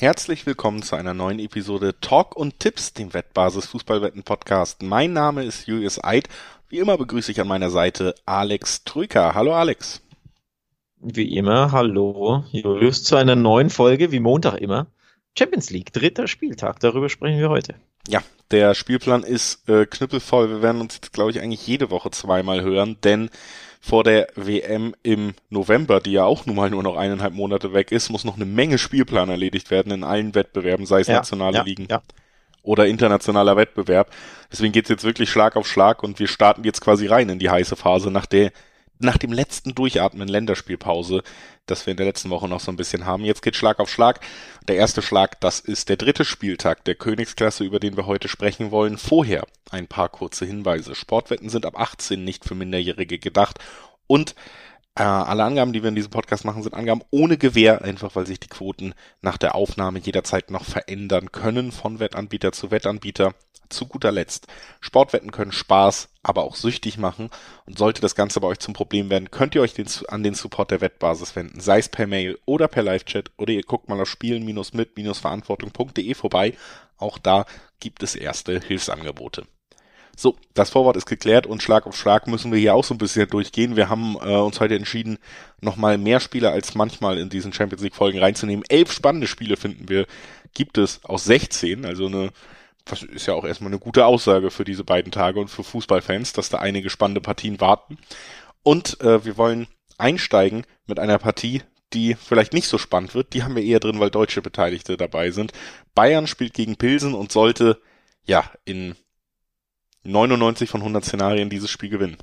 Herzlich willkommen zu einer neuen Episode Talk und Tipps, dem Wettbasis Fußballwetten Podcast. Mein Name ist Julius Eid. Wie immer begrüße ich an meiner Seite Alex Trüker. Hallo Alex. Wie immer, hallo Julius zu einer neuen Folge, wie Montag immer. Champions League, dritter Spieltag, darüber sprechen wir heute. Ja, der Spielplan ist äh, knüppelvoll. Wir werden uns jetzt, glaube ich, eigentlich jede Woche zweimal hören, denn vor der WM im November, die ja auch nun mal nur noch eineinhalb Monate weg ist, muss noch eine Menge Spielplan erledigt werden in allen Wettbewerben, sei es ja, nationale ja, Ligen ja. oder internationaler Wettbewerb. Deswegen geht's jetzt wirklich Schlag auf Schlag und wir starten jetzt quasi rein in die heiße Phase, nach der nach dem letzten Durchatmen Länderspielpause, das wir in der letzten Woche noch so ein bisschen haben. Jetzt geht Schlag auf Schlag. Der erste Schlag, das ist der dritte Spieltag der Königsklasse, über den wir heute sprechen wollen. Vorher ein paar kurze Hinweise. Sportwetten sind ab 18 nicht für Minderjährige gedacht und äh, alle Angaben, die wir in diesem Podcast machen, sind Angaben ohne Gewähr, einfach weil sich die Quoten nach der Aufnahme jederzeit noch verändern können von Wettanbieter zu Wettanbieter. Zu guter Letzt, Sportwetten können Spaß, aber auch süchtig machen und sollte das Ganze bei euch zum Problem werden, könnt ihr euch den, an den Support der Wettbasis wenden, sei es per Mail oder per Live-Chat oder ihr guckt mal auf spielen-mit-verantwortung.de vorbei. Auch da gibt es erste Hilfsangebote. So, das Vorwort ist geklärt und Schlag auf Schlag müssen wir hier auch so ein bisschen durchgehen. Wir haben äh, uns heute entschieden, nochmal mehr Spiele als manchmal in diesen Champions League Folgen reinzunehmen. Elf spannende Spiele finden wir, gibt es aus 16, also eine das ist ja auch erstmal eine gute Aussage für diese beiden Tage und für Fußballfans, dass da einige spannende Partien warten. Und äh, wir wollen einsteigen mit einer Partie, die vielleicht nicht so spannend wird. Die haben wir eher drin, weil deutsche Beteiligte dabei sind. Bayern spielt gegen Pilsen und sollte ja in 99 von 100 Szenarien dieses Spiel gewinnen.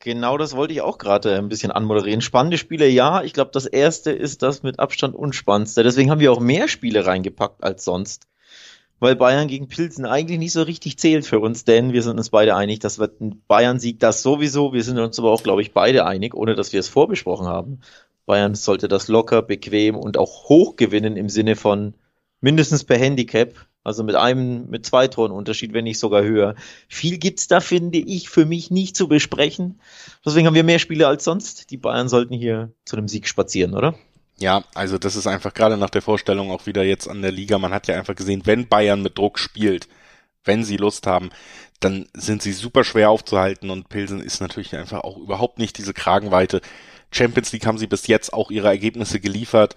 Genau das wollte ich auch gerade ein bisschen anmoderieren. Spannende Spiele, ja. Ich glaube, das erste ist das mit Abstand unspannendste. Deswegen haben wir auch mehr Spiele reingepackt als sonst weil Bayern gegen Pilsen eigentlich nicht so richtig zählt für uns, denn wir sind uns beide einig, das wird ein Bayern-Sieg, das sowieso. Wir sind uns aber auch, glaube ich, beide einig, ohne dass wir es vorbesprochen haben. Bayern sollte das locker, bequem und auch hoch gewinnen im Sinne von mindestens per Handicap, also mit einem, mit zwei Toren Unterschied, wenn nicht sogar höher. Viel gibt's da, finde ich, für mich nicht zu besprechen. Deswegen haben wir mehr Spiele als sonst. Die Bayern sollten hier zu einem Sieg spazieren, oder? Ja, also das ist einfach gerade nach der Vorstellung auch wieder jetzt an der Liga. Man hat ja einfach gesehen, wenn Bayern mit Druck spielt, wenn sie Lust haben, dann sind sie super schwer aufzuhalten und Pilsen ist natürlich einfach auch überhaupt nicht diese Kragenweite. Champions League haben sie bis jetzt auch ihre Ergebnisse geliefert.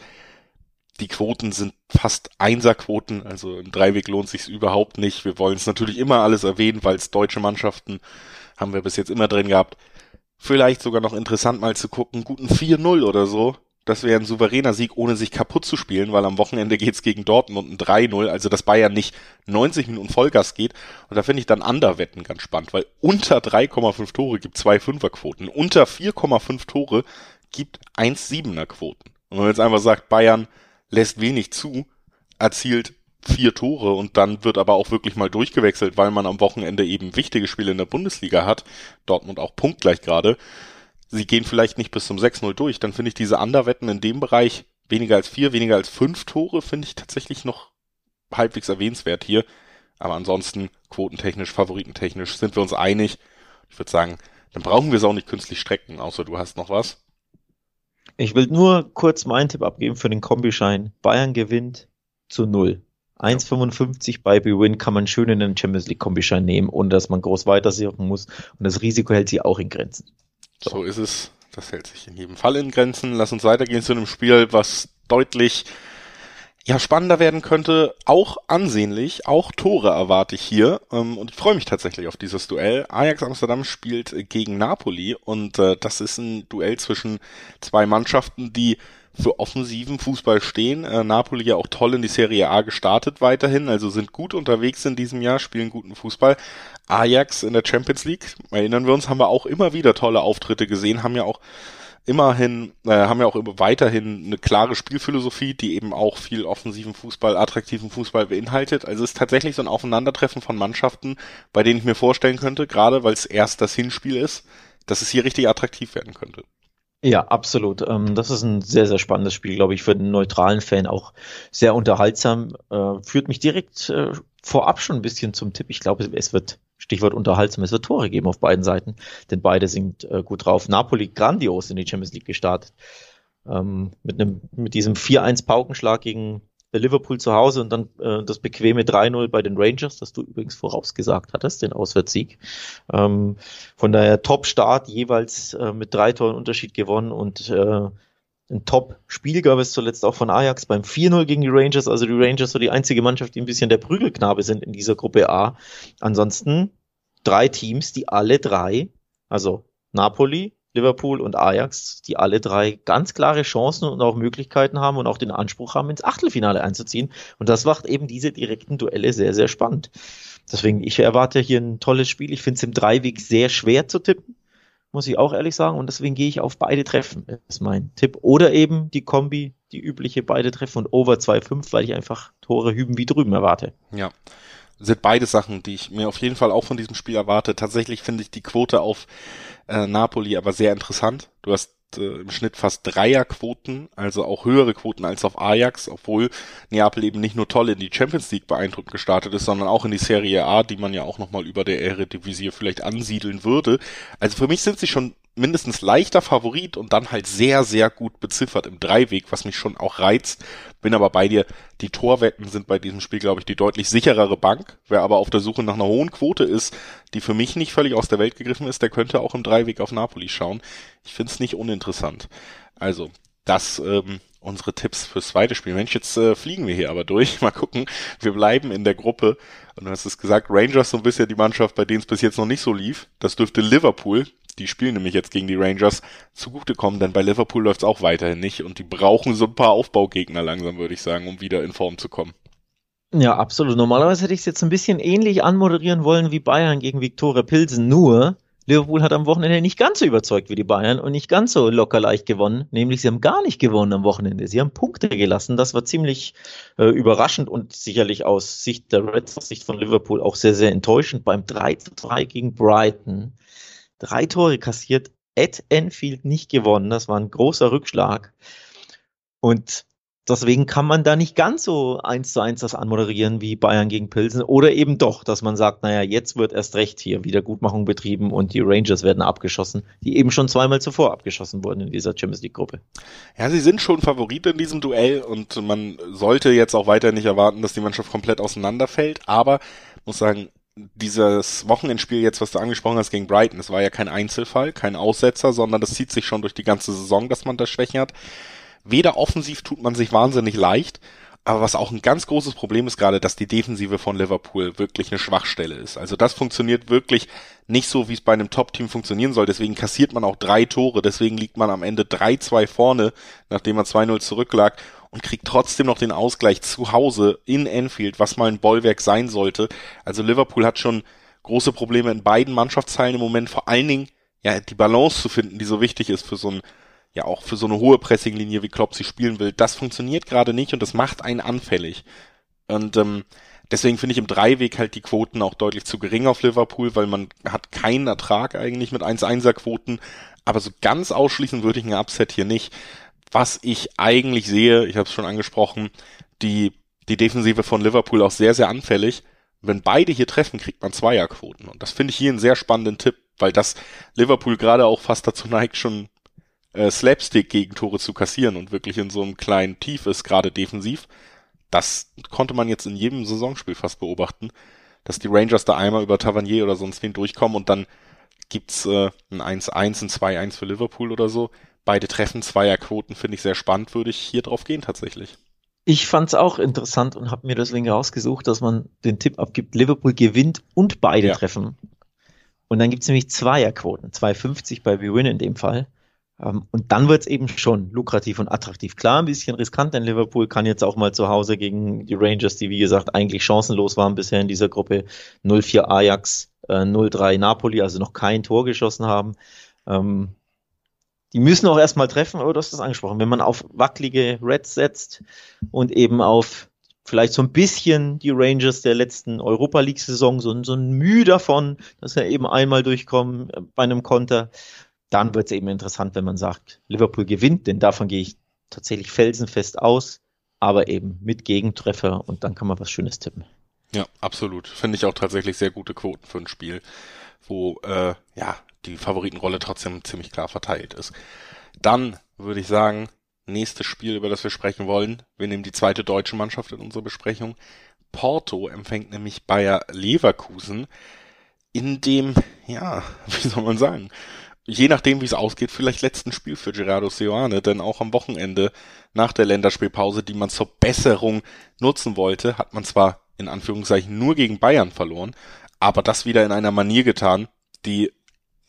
Die Quoten sind fast Einserquoten, also im Dreiweg lohnt sich's überhaupt nicht. Wir wollen es natürlich immer alles erwähnen, weil es deutsche Mannschaften haben wir bis jetzt immer drin gehabt. Vielleicht sogar noch interessant mal zu gucken, guten 4-0 oder so das wäre ein souveräner Sieg, ohne sich kaputt zu spielen, weil am Wochenende geht's gegen Dortmund ein 3-0, also dass Bayern nicht 90 Minuten Vollgas geht. Und da finde ich dann Underwetten ganz spannend, weil unter 3,5 Tore gibt zwei Fünferquoten, unter 4,5 Tore gibt 1,7er Quoten. Und wenn man jetzt einfach sagt, Bayern lässt wenig zu, erzielt vier Tore und dann wird aber auch wirklich mal durchgewechselt, weil man am Wochenende eben wichtige Spiele in der Bundesliga hat. Dortmund auch punktgleich gerade sie gehen vielleicht nicht bis zum 6-0 durch, dann finde ich diese Underwetten in dem Bereich weniger als vier, weniger als fünf Tore, finde ich tatsächlich noch halbwegs erwähnenswert hier. Aber ansonsten, quotentechnisch, favoritentechnisch sind wir uns einig. Ich würde sagen, dann brauchen wir es auch nicht künstlich strecken, außer du hast noch was. Ich will nur kurz meinen Tipp abgeben für den Kombischein. Bayern gewinnt zu null. 1,55 bei Bewin kann man schön in den Champions League Kombischein nehmen, ohne dass man groß weitersuchen muss. Und das Risiko hält sich auch in Grenzen. So. so ist es. Das hält sich in jedem Fall in Grenzen. Lass uns weitergehen zu einem Spiel, was deutlich ja, spannender werden könnte, auch ansehnlich, auch Tore erwarte ich hier ähm, und ich freue mich tatsächlich auf dieses Duell. Ajax Amsterdam spielt gegen Napoli und äh, das ist ein Duell zwischen zwei Mannschaften, die für offensiven Fußball stehen. Äh, Napoli ja auch toll in die Serie A gestartet weiterhin, also sind gut unterwegs in diesem Jahr, spielen guten Fußball. Ajax in der Champions League, erinnern wir uns, haben wir auch immer wieder tolle Auftritte gesehen, haben ja auch immerhin, äh, haben ja auch weiterhin eine klare Spielphilosophie, die eben auch viel offensiven Fußball, attraktiven Fußball beinhaltet. Also es ist tatsächlich so ein Aufeinandertreffen von Mannschaften, bei denen ich mir vorstellen könnte, gerade weil es erst das Hinspiel ist, dass es hier richtig attraktiv werden könnte. Ja, absolut. Ähm, das ist ein sehr, sehr spannendes Spiel, glaube ich, für den neutralen Fan auch sehr unterhaltsam. Äh, führt mich direkt äh, vorab schon ein bisschen zum Tipp. Ich glaube, es wird, Stichwort unterhaltsam, es wird Tore geben auf beiden Seiten, denn beide sind äh, gut drauf. Napoli grandios in die Champions League gestartet. ähm, mit einem, mit diesem 4-1 Paukenschlag gegen Liverpool zu Hause und dann äh, das bequeme 3-0 bei den Rangers, das du übrigens vorausgesagt hattest, den Auswärtssieg. Ähm, von daher Top-Start, jeweils äh, mit drei Toren Unterschied gewonnen und äh, ein Top-Spiel gab es zuletzt auch von Ajax beim 4-0 gegen die Rangers. Also die Rangers so die einzige Mannschaft, die ein bisschen der Prügelknabe sind in dieser Gruppe A. Ansonsten drei Teams, die alle drei, also Napoli, Liverpool und Ajax, die alle drei ganz klare Chancen und auch Möglichkeiten haben und auch den Anspruch haben, ins Achtelfinale einzuziehen. Und das macht eben diese direkten Duelle sehr, sehr spannend. Deswegen, ich erwarte hier ein tolles Spiel. Ich finde es im Dreiweg sehr schwer zu tippen, muss ich auch ehrlich sagen. Und deswegen gehe ich auf beide Treffen, ist mein Tipp. Oder eben die Kombi, die übliche beide Treffen und Over 2,5, weil ich einfach Tore hüben wie drüben erwarte. Ja sind beide Sachen, die ich mir auf jeden Fall auch von diesem Spiel erwarte. Tatsächlich finde ich die Quote auf äh, Napoli aber sehr interessant. Du hast äh, im Schnitt fast Dreierquoten, also auch höhere Quoten als auf Ajax, obwohl Neapel eben nicht nur toll in die Champions League beeindruckend gestartet ist, sondern auch in die Serie A, die man ja auch nochmal über der Eredivisie vielleicht ansiedeln würde. Also für mich sind sie schon mindestens leichter Favorit und dann halt sehr, sehr gut beziffert im Dreiweg, was mich schon auch reizt. Bin aber bei dir, die Torwetten sind bei diesem Spiel, glaube ich, die deutlich sicherere Bank. Wer aber auf der Suche nach einer hohen Quote ist, die für mich nicht völlig aus der Welt gegriffen ist, der könnte auch im Dreiweg auf Napoli schauen. Ich finde es nicht uninteressant. Also, das ähm, unsere Tipps fürs zweite Spiel. Mensch, jetzt äh, fliegen wir hier aber durch. Mal gucken. Wir bleiben in der Gruppe. Und du hast es gesagt, Rangers so ein bisschen die Mannschaft, bei denen es bis jetzt noch nicht so lief. Das dürfte Liverpool, die spielen nämlich jetzt gegen die Rangers, zugutekommen, denn bei Liverpool läuft es auch weiterhin nicht und die brauchen so ein paar Aufbaugegner langsam, würde ich sagen, um wieder in Form zu kommen. Ja, absolut. Normalerweise hätte ich es jetzt ein bisschen ähnlich anmoderieren wollen wie Bayern gegen Viktoria Pilsen, nur Liverpool hat am Wochenende nicht ganz so überzeugt wie die Bayern und nicht ganz so locker leicht gewonnen. Nämlich, sie haben gar nicht gewonnen am Wochenende. Sie haben Punkte gelassen. Das war ziemlich äh, überraschend und sicherlich aus Sicht der Reds, aus Sicht von Liverpool auch sehr, sehr enttäuschend. Beim 3 zu 3 gegen Brighton. Drei Tore kassiert, at Enfield nicht gewonnen. Das war ein großer Rückschlag. Und Deswegen kann man da nicht ganz so eins zu eins das anmoderieren wie Bayern gegen Pilsen oder eben doch, dass man sagt, naja, jetzt wird erst recht hier Wiedergutmachung betrieben und die Rangers werden abgeschossen, die eben schon zweimal zuvor abgeschossen wurden in dieser Champions League Gruppe. Ja, sie sind schon Favorit in diesem Duell und man sollte jetzt auch weiter nicht erwarten, dass die Mannschaft komplett auseinanderfällt, aber muss sagen, dieses Wochenendspiel jetzt, was du angesprochen hast gegen Brighton, das war ja kein Einzelfall, kein Aussetzer, sondern das zieht sich schon durch die ganze Saison, dass man da Schwächen hat. Weder offensiv tut man sich wahnsinnig leicht, aber was auch ein ganz großes Problem ist gerade, dass die Defensive von Liverpool wirklich eine Schwachstelle ist. Also das funktioniert wirklich nicht so, wie es bei einem Top-Team funktionieren soll. Deswegen kassiert man auch drei Tore. Deswegen liegt man am Ende 3-2 vorne, nachdem man 2-0 zurücklag und kriegt trotzdem noch den Ausgleich zu Hause in Enfield, was mal ein Bollwerk sein sollte. Also Liverpool hat schon große Probleme in beiden Mannschaftsteilen im Moment. Vor allen Dingen ja die Balance zu finden, die so wichtig ist für so ein ja auch für so eine hohe Pressinglinie wie Klopp sie spielen will, das funktioniert gerade nicht und das macht einen anfällig. Und ähm, deswegen finde ich im Dreiweg halt die Quoten auch deutlich zu gering auf Liverpool, weil man hat keinen Ertrag eigentlich mit 1-1er Quoten, aber so ganz ausschließen würde ich einen Upset hier nicht. Was ich eigentlich sehe, ich habe es schon angesprochen, die, die Defensive von Liverpool auch sehr, sehr anfällig. Wenn beide hier treffen, kriegt man Zweierquoten. Und das finde ich hier einen sehr spannenden Tipp, weil das Liverpool gerade auch fast dazu neigt, schon äh, Slapstick-Gegentore zu kassieren und wirklich in so einem kleinen Tief ist, gerade defensiv. Das konnte man jetzt in jedem Saisonspiel fast beobachten, dass die Rangers da einmal über Tavernier oder sonst wen durchkommen und dann gibt's äh, ein 1-1, ein 2-1 für Liverpool oder so. Beide Treffen, Zweierquoten finde ich sehr spannend, würde ich hier drauf gehen tatsächlich. Ich fand's auch interessant und habe mir deswegen rausgesucht, dass man den Tipp abgibt, Liverpool gewinnt und beide ja. treffen. Und dann gibt's nämlich Zweierquoten, 2,50 bei Win in dem Fall. Ähm, und dann wird es eben schon lukrativ und attraktiv. Klar, ein bisschen riskant, denn Liverpool kann jetzt auch mal zu Hause gegen die Rangers, die wie gesagt eigentlich chancenlos waren bisher in dieser Gruppe, 0-4 Ajax, äh, 0-3 Napoli, also noch kein Tor geschossen haben. Ähm, die müssen auch erstmal treffen, aber du hast das angesprochen. Wenn man auf wackelige Reds setzt und eben auf vielleicht so ein bisschen die Rangers der letzten Europa League-Saison, so, so ein Mühe davon, dass er eben einmal durchkommen äh, bei einem Konter, dann wird es eben interessant, wenn man sagt, Liverpool gewinnt, denn davon gehe ich tatsächlich felsenfest aus, aber eben mit Gegentreffer und dann kann man was Schönes tippen. Ja, absolut. Finde ich auch tatsächlich sehr gute Quoten für ein Spiel, wo äh, ja die Favoritenrolle trotzdem ziemlich klar verteilt ist. Dann würde ich sagen, nächste Spiel, über das wir sprechen wollen. Wir nehmen die zweite deutsche Mannschaft in unsere Besprechung. Porto empfängt nämlich Bayer Leverkusen in dem, ja, wie soll man sagen, je nachdem, wie es ausgeht, vielleicht letzten Spiel für Gerardo Seoane, denn auch am Wochenende nach der Länderspielpause, die man zur Besserung nutzen wollte, hat man zwar in Anführungszeichen nur gegen Bayern verloren, aber das wieder in einer Manier getan, die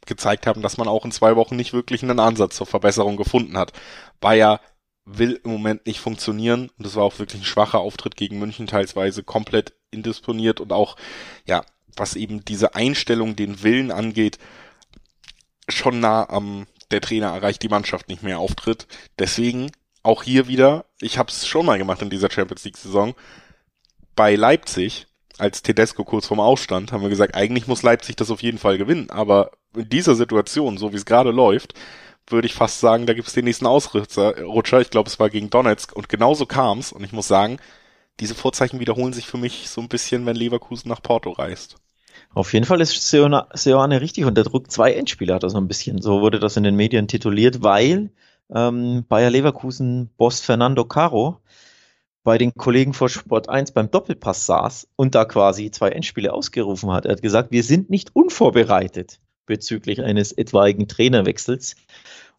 gezeigt haben, dass man auch in zwei Wochen nicht wirklich einen Ansatz zur Verbesserung gefunden hat. Bayer will im Moment nicht funktionieren und es war auch wirklich ein schwacher Auftritt gegen München, teilweise komplett indisponiert und auch, ja, was eben diese Einstellung, den Willen angeht, schon nah am der Trainer erreicht die Mannschaft nicht mehr auftritt. Deswegen auch hier wieder, ich habe es schon mal gemacht in dieser Champions League Saison, bei Leipzig, als Tedesco kurz vorm Ausstand, haben wir gesagt, eigentlich muss Leipzig das auf jeden Fall gewinnen. Aber in dieser Situation, so wie es gerade läuft, würde ich fast sagen, da gibt es den nächsten Ausrutscher. Ich glaube, es war gegen Donetsk und genauso kam's. Und ich muss sagen, diese Vorzeichen wiederholen sich für mich so ein bisschen, wenn Leverkusen nach Porto reist. Auf jeden Fall ist Seoane richtig unter Druck. Zwei Endspiele hat er so ein bisschen. So wurde das in den Medien tituliert, weil ähm, Bayer Leverkusen Boss Fernando Caro bei den Kollegen vor Sport 1 beim Doppelpass saß und da quasi zwei Endspiele ausgerufen hat. Er hat gesagt, wir sind nicht unvorbereitet bezüglich eines etwaigen Trainerwechsels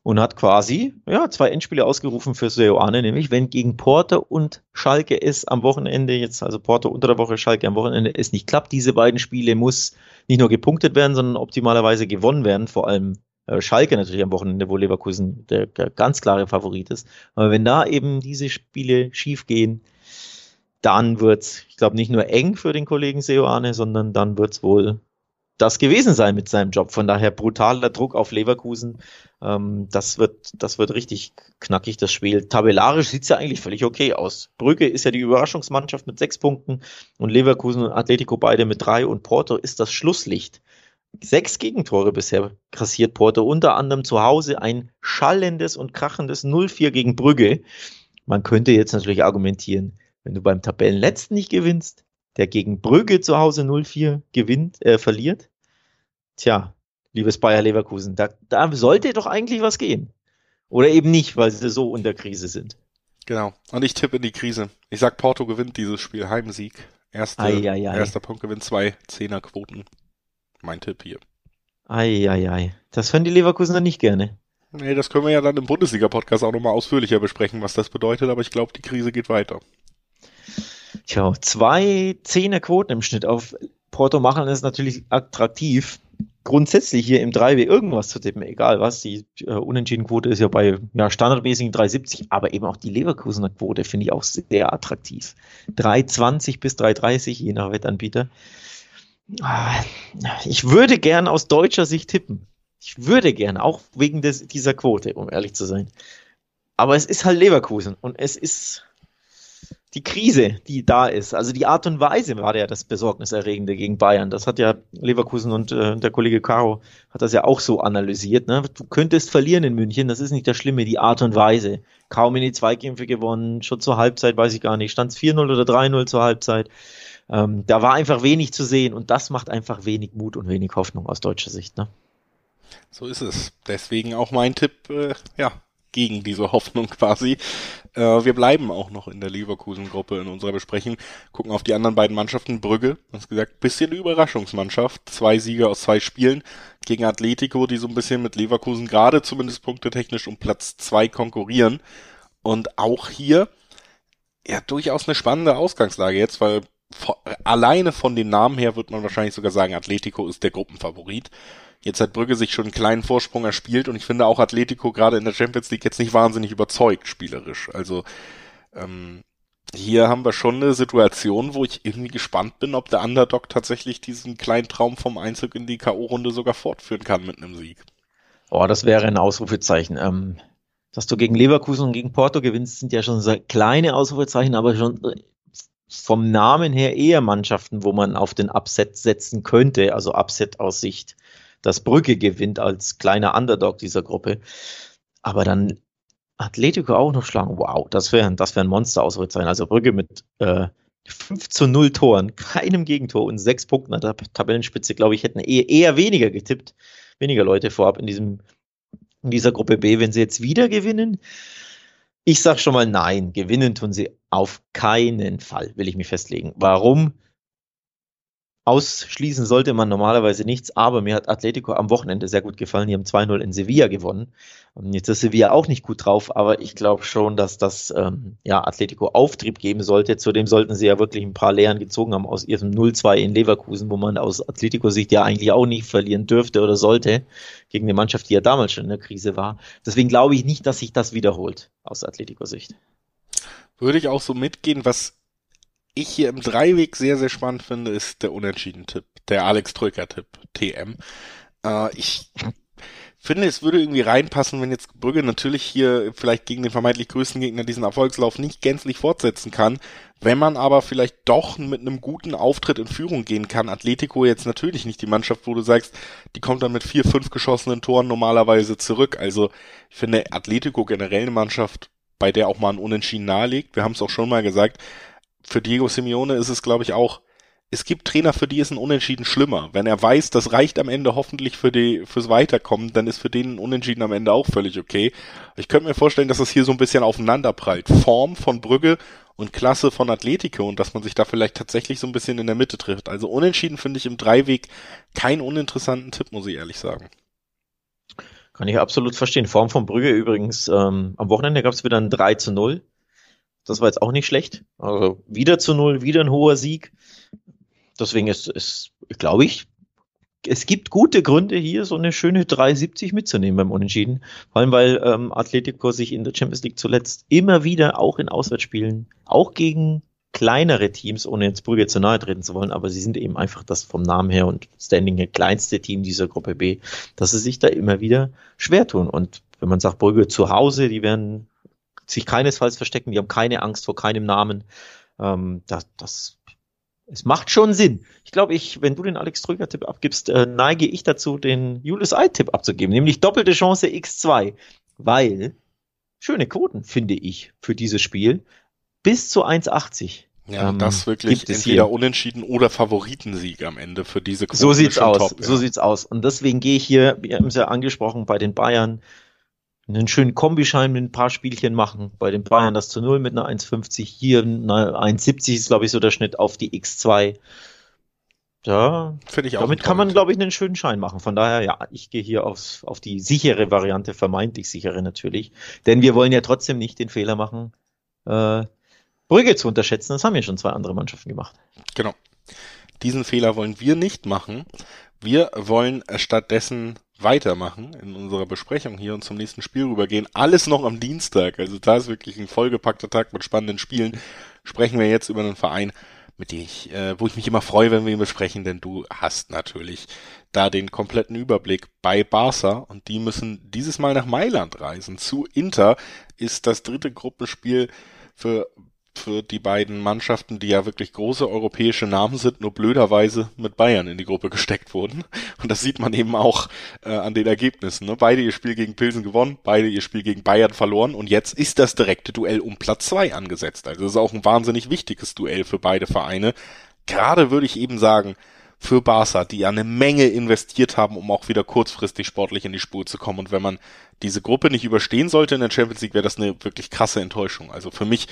und hat quasi ja, zwei Endspiele ausgerufen für Seoane, nämlich wenn gegen Porter und Schalke es am Wochenende jetzt, also Porter unter der Woche, Schalke am Wochenende es nicht klappt, diese beiden Spiele muss nicht nur gepunktet werden, sondern optimalerweise gewonnen werden, vor allem Schalke natürlich am Wochenende, wo Leverkusen der, ganz klare Favorit ist. Aber wenn da eben diese Spiele schief gehen, dann wird's, ich glaube, nicht nur eng für den Kollegen Seoane, sondern dann wird's wohl das gewesen sein mit seinem Job. Von daher brutaler Druck auf Leverkusen. Ähm, das wird, das wird richtig knackig, das Spiel. Tabellarisch sieht's ja eigentlich völlig okay aus. Brügge ist ja die Überraschungsmannschaft mit sechs Punkten und Leverkusen und Atletico beide mit drei und Porto ist das Schlusslicht. Sechs Gegentore bisher kassiert Porto, unter anderem zu Hause ein schallendes und krachendes 0-4 gegen Brügge. Man könnte jetzt natürlich argumentieren, wenn du beim Tabellenletzten nicht gewinnst, der gegen Brügge zu Hause 0-4 gewinnt, äh, verliert, Tja, liebes Bayer Leverkusen, da, da sollte doch eigentlich was gehen. Oder eben nicht, weil sie so unter Krise sind. Genau. Und ich tippe in die Krise. Ich sag, Porto gewinnt dieses Spiel. Heimsieg. Erste, ei, Erster Punkt gewinnt zwei Zehnerquoten. Mein Tipp hier. Eieiei. Das hören die Leverkusener nicht gerne. Nee, das können wir ja dann im Bundesliga-Podcast auch nochmal ausführlicher besprechen, was das bedeutet, aber ich glaube, die Krise geht weiter. Tja, zwei Zehnerquoten im Schnitt auf Porto machen ist natürlich attraktiv grundsätzlich hier im 3W irgendwas zu tippen, egal was. Die äh, Unentschiedenquote ist ja bei ja, standardmäßigen 3,70, aber eben auch die Leverkusener Quote finde ich auch sehr attraktiv. 3,20 bis 3,30 je nach Wettanbieter. Ah, ich würde gern aus deutscher Sicht tippen. Ich würde gern, auch wegen des, dieser Quote, um ehrlich zu sein. Aber es ist halt Leverkusen und es ist die Krise, die da ist, also die Art und Weise war ja das Besorgniserregende gegen Bayern. Das hat ja Leverkusen und äh, der Kollege Caro hat das ja auch so analysiert. Ne? Du könntest verlieren in München, das ist nicht das Schlimme, die Art und Weise. Kaum in die Zweikämpfe gewonnen, schon zur Halbzeit, weiß ich gar nicht, stand es 4-0 oder 3-0 zur Halbzeit. Ähm, da war einfach wenig zu sehen und das macht einfach wenig Mut und wenig Hoffnung aus deutscher Sicht. Ne? So ist es. Deswegen auch mein Tipp, äh, ja, gegen diese Hoffnung quasi. Äh, wir bleiben auch noch in der Leverkusen-Gruppe in unserer Besprechung, gucken auf die anderen beiden Mannschaften. Brügge, das gesagt, bisschen Überraschungsmannschaft. Zwei Siege aus zwei Spielen gegen Atletico, die so ein bisschen mit Leverkusen gerade zumindest punktetechnisch um Platz zwei konkurrieren. Und auch hier, ja, durchaus eine spannende Ausgangslage jetzt, weil alleine von den Namen her wird man wahrscheinlich sogar sagen, Atletico ist der Gruppenfavorit. Jetzt hat Brügge sich schon einen kleinen Vorsprung erspielt und ich finde auch Atletico gerade in der Champions League jetzt nicht wahnsinnig überzeugt spielerisch. Also ähm, hier haben wir schon eine Situation, wo ich irgendwie gespannt bin, ob der Underdog tatsächlich diesen kleinen Traum vom Einzug in die K.O.-Runde sogar fortführen kann mit einem Sieg. Oh, das wäre ein Ausrufezeichen. Ähm, dass du gegen Leverkusen und gegen Porto gewinnst, sind ja schon so kleine Ausrufezeichen, aber schon vom Namen her eher Mannschaften, wo man auf den Upset setzen könnte, also Upset aus Sicht dass Brücke gewinnt als kleiner Underdog dieser Gruppe. Aber dann Atletico auch noch schlagen. Wow, das wäre das wär ein Monster sein. Also Brücke mit äh, 5 zu 0 Toren, keinem Gegentor und sechs Punkten an der Tabellenspitze, glaube ich, hätten eher, eher weniger getippt. Weniger Leute vorab in diesem in dieser Gruppe B, wenn sie jetzt wieder gewinnen, Ich sag schon mal nein, gewinnen tun sie auf keinen Fall, will ich mich festlegen. Warum? Ausschließen sollte man normalerweise nichts, aber mir hat Atletico am Wochenende sehr gut gefallen. Die haben 2-0 in Sevilla gewonnen. Jetzt ist Sevilla auch nicht gut drauf, aber ich glaube schon, dass das ähm, ja, Atletico Auftrieb geben sollte. Zudem sollten sie ja wirklich ein paar Lehren gezogen haben aus ihrem 0-2 in Leverkusen, wo man aus Atletico-Sicht ja eigentlich auch nicht verlieren dürfte oder sollte, gegen eine Mannschaft, die ja damals schon in der Krise war. Deswegen glaube ich nicht, dass sich das wiederholt aus Atletico-Sicht. Würde ich auch so mitgehen, was ich hier im Dreiweg sehr, sehr spannend finde, ist der Unentschieden-Tipp, der Alex Troika-Tipp, TM. Äh, ich finde, es würde irgendwie reinpassen, wenn jetzt Brügge natürlich hier vielleicht gegen den vermeintlich größten Gegner diesen Erfolgslauf nicht gänzlich fortsetzen kann. Wenn man aber vielleicht doch mit einem guten Auftritt in Führung gehen kann, Atletico jetzt natürlich nicht die Mannschaft, wo du sagst, die kommt dann mit vier, fünf geschossenen Toren normalerweise zurück. Also ich finde Atletico generell eine Mannschaft, bei der auch mal ein Unentschieden nahelegt. Wir haben es auch schon mal gesagt, für Diego Simeone ist es, glaube ich, auch, es gibt Trainer, für die ist ein Unentschieden schlimmer. Wenn er weiß, das reicht am Ende hoffentlich für die, fürs Weiterkommen, dann ist für den ein Unentschieden am Ende auch völlig okay. Ich könnte mir vorstellen, dass es hier so ein bisschen aufeinander prallt. Form von Brügge und Klasse von Atletico und dass man sich da vielleicht tatsächlich so ein bisschen in der Mitte trifft. Also Unentschieden finde ich im Dreiweg keinen uninteressanten Tipp, muss ich ehrlich sagen. Kann ich absolut verstehen. Form von Brügge übrigens, ähm, am Wochenende gab es wieder ein 3 zu 0. Das war jetzt auch nicht schlecht. Also wieder zu null, wieder ein hoher Sieg. Deswegen ist es, glaube ich, es gibt gute Gründe hier, so eine schöne 3,70 mitzunehmen beim Unentschieden. Vor allem, weil ähm, Atletico sich in der Champions League zuletzt immer wieder auch in Auswärtsspielen, auch gegen kleinere Teams, ohne jetzt Brügge zu nahe treten zu wollen, aber sie sind eben einfach das vom Namen her und Standing her kleinste Team dieser Gruppe B, dass sie sich da immer wieder schwer tun. Und wenn man sagt, Brügge zu Hause, die werden sich keinesfalls verstecken, die haben keine Angst vor keinem Namen. Ähm, das, das, es macht schon Sinn. Ich glaube, ich, wenn du den Alex Trüger-Tipp abgibst, äh, neige ich dazu, den Julius Ei-Tipp abzugeben, nämlich doppelte Chance X2, weil schöne Quoten, finde ich, für dieses Spiel. Bis zu 1,80. Ja, ähm, das wirklich entweder hier. unentschieden oder Favoritensieg am Ende für diese Quoten. So sieht's aus. Top, ja. So sieht's aus. Und deswegen gehe ich hier, wir haben es ja angesprochen, bei den Bayern einen schönen Kombischein mit ein paar Spielchen machen. Bei den Bayern das zu Null mit einer 1,50. Hier eine 1,70 ist, glaube ich, so der Schnitt auf die X2. Ja, Finde ich auch damit kann man, glaube ich, einen schönen Schein machen. Von daher, ja, ich gehe hier aufs, auf die sichere Variante, vermeintlich sichere natürlich. Denn wir wollen ja trotzdem nicht den Fehler machen, äh, Brügge zu unterschätzen. Das haben ja schon zwei andere Mannschaften gemacht. Genau. Diesen Fehler wollen wir nicht machen. Wir wollen stattdessen weitermachen in unserer Besprechung hier und zum nächsten Spiel rübergehen. Alles noch am Dienstag. Also da ist wirklich ein vollgepackter Tag mit spannenden Spielen. Sprechen wir jetzt über einen Verein, mit dem ich, äh, wo ich mich immer freue, wenn wir ihn besprechen, denn du hast natürlich da den kompletten Überblick bei Barca und die müssen dieses Mal nach Mailand reisen. Zu Inter ist das dritte Gruppenspiel für für die beiden Mannschaften, die ja wirklich große europäische Namen sind, nur blöderweise mit Bayern in die Gruppe gesteckt wurden. Und das sieht man eben auch äh, an den Ergebnissen. Ne? Beide ihr Spiel gegen Pilsen gewonnen, beide ihr Spiel gegen Bayern verloren und jetzt ist das direkte Duell um Platz zwei angesetzt. Also das ist auch ein wahnsinnig wichtiges Duell für beide Vereine. Gerade würde ich eben sagen, für Barca, die ja eine Menge investiert haben, um auch wieder kurzfristig sportlich in die Spur zu kommen. Und wenn man diese Gruppe nicht überstehen sollte in der Champions League, wäre das eine wirklich krasse Enttäuschung. Also für mich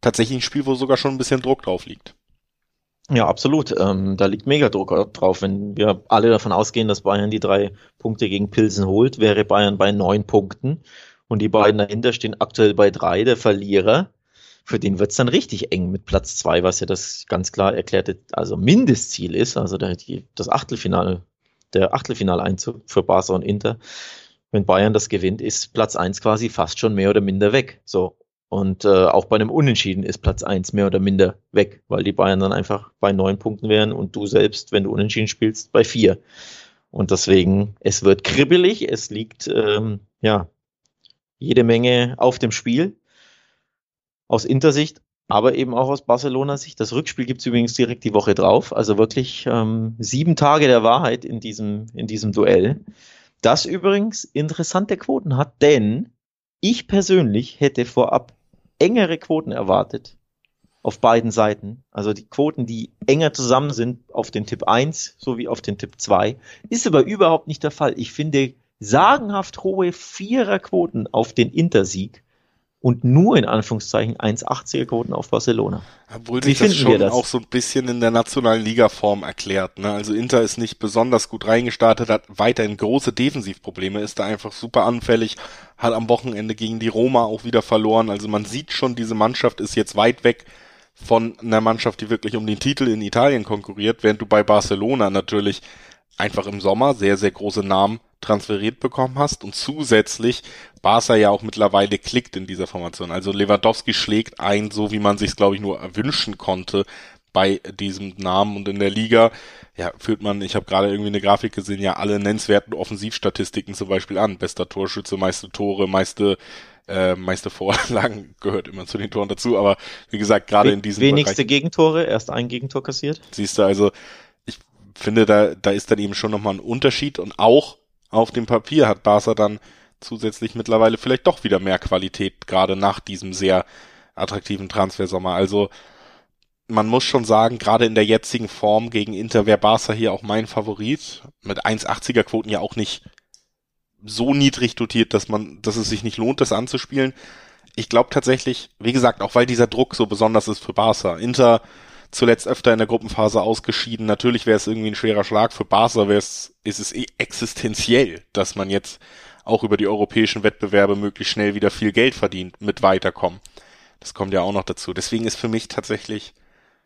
tatsächlich ein Spiel, wo sogar schon ein bisschen Druck drauf liegt. Ja, absolut. Ähm, da liegt mega Druck drauf. Wenn wir alle davon ausgehen, dass Bayern die drei Punkte gegen Pilsen holt, wäre Bayern bei neun Punkten. Und die beiden dahinter stehen aktuell bei drei, der Verlierer. Für den wird's dann richtig eng mit Platz zwei, was ja das ganz klar erklärte, also Mindestziel ist, also der, die, das Achtelfinale, der Achtelfinaleinzug für Barca und Inter. Wenn Bayern das gewinnt, ist Platz eins quasi fast schon mehr oder minder weg. So. Und äh, auch bei einem Unentschieden ist Platz eins mehr oder minder weg, weil die Bayern dann einfach bei neun Punkten wären und du selbst, wenn du Unentschieden spielst, bei vier. Und deswegen, es wird kribbelig, es liegt ähm, ja jede Menge auf dem Spiel. Aus Intersicht, aber eben auch aus Barcelona-Sicht. Das Rückspiel gibt's übrigens direkt die Woche drauf. Also wirklich ähm, sieben Tage der Wahrheit in diesem, in diesem Duell. Das übrigens interessante Quoten hat, denn ich persönlich hätte vorab engere Quoten erwartet auf beiden Seiten. Also die Quoten, die enger zusammen sind auf den Tipp 1 sowie auf den Tipp 2. Ist aber überhaupt nicht der Fall. Ich finde sagenhaft hohe Viererquoten auf den Intersieg und nur in Anführungszeichen 1,80er Quoten auf Barcelona. Obwohl sich das schon das? auch so ein bisschen in der nationalen Liga-Form erklärt. Ne? Also Inter ist nicht besonders gut reingestartet, hat weiterhin große Defensivprobleme, ist da einfach super anfällig, hat am Wochenende gegen die Roma auch wieder verloren. Also man sieht schon, diese Mannschaft ist jetzt weit weg von einer Mannschaft, die wirklich um den Titel in Italien konkurriert, während du bei Barcelona natürlich einfach im Sommer sehr, sehr große Namen transferiert bekommen hast und zusätzlich Barca ja auch mittlerweile klickt in dieser Formation. Also Lewandowski schlägt ein, so wie man sich glaube ich nur erwünschen konnte bei diesem Namen und in der Liga ja, führt man, ich habe gerade irgendwie eine Grafik gesehen, ja alle nennenswerten Offensivstatistiken zum Beispiel an. Bester Torschütze, meiste Tore, meiste äh, meiste Vorlagen gehört immer zu den Toren dazu, aber wie gesagt, gerade in diesem Wenigste Bereich, Gegentore, erst ein Gegentor kassiert. Siehst du, also finde, da, da ist dann eben schon nochmal ein Unterschied und auch auf dem Papier hat Barca dann zusätzlich mittlerweile vielleicht doch wieder mehr Qualität, gerade nach diesem sehr attraktiven Transfersommer. Also man muss schon sagen, gerade in der jetzigen Form gegen Inter wäre Barca hier auch mein Favorit. Mit 1,80er Quoten ja auch nicht so niedrig dotiert, dass man, dass es sich nicht lohnt, das anzuspielen. Ich glaube tatsächlich, wie gesagt, auch weil dieser Druck so besonders ist für Barca. Inter zuletzt öfter in der Gruppenphase ausgeschieden. Natürlich wäre es irgendwie ein schwerer Schlag für Barca, wäre es, ist es eh existenziell, dass man jetzt auch über die europäischen Wettbewerbe möglichst schnell wieder viel Geld verdient mit weiterkommen. Das kommt ja auch noch dazu. Deswegen ist für mich tatsächlich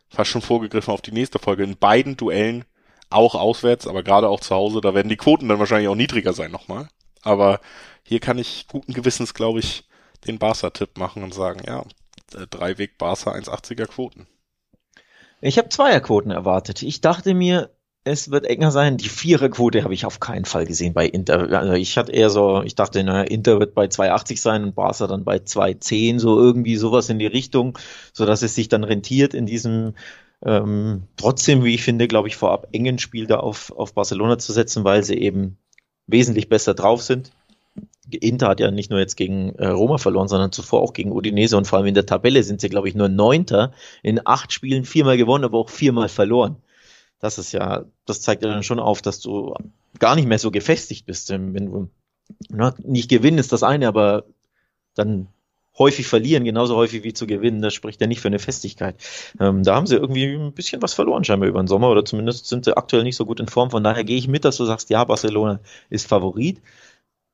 fast schon vorgegriffen auf die nächste Folge. In beiden Duellen, auch auswärts, aber gerade auch zu Hause, da werden die Quoten dann wahrscheinlich auch niedriger sein nochmal. Aber hier kann ich guten Gewissens, glaube ich, den Barca-Tipp machen und sagen, ja, drei Weg Barca 1,80er Quoten. Ich habe Zweierquoten erwartet. Ich dachte mir, es wird enger sein. Die Viererquote habe ich auf keinen Fall gesehen bei Inter. Also ich hatte eher so, ich dachte, naja, Inter wird bei 2,80 sein und Barca dann bei 2,10, so irgendwie sowas in die Richtung, so dass es sich dann rentiert in diesem ähm, trotzdem, wie ich finde, glaube ich, vorab engen Spiel da auf, auf Barcelona zu setzen, weil sie eben wesentlich besser drauf sind. Inter hat ja nicht nur jetzt gegen äh, Roma verloren, sondern zuvor auch gegen Udinese und vor allem in der Tabelle sind sie, glaube ich, nur Neunter, in acht Spielen viermal gewonnen, aber auch viermal verloren. Das ist ja, das zeigt ja dann schon auf, dass du gar nicht mehr so gefestigt bist. Wenn du na, nicht gewinnen ist das eine, aber dann häufig verlieren, genauso häufig wie zu gewinnen, das spricht ja nicht für eine Festigkeit. Ähm, da haben sie irgendwie ein bisschen was verloren scheinbar über den Sommer oder zumindest sind sie aktuell nicht so gut in Form. Von daher gehe ich mit, dass du sagst, ja, Barcelona ist Favorit.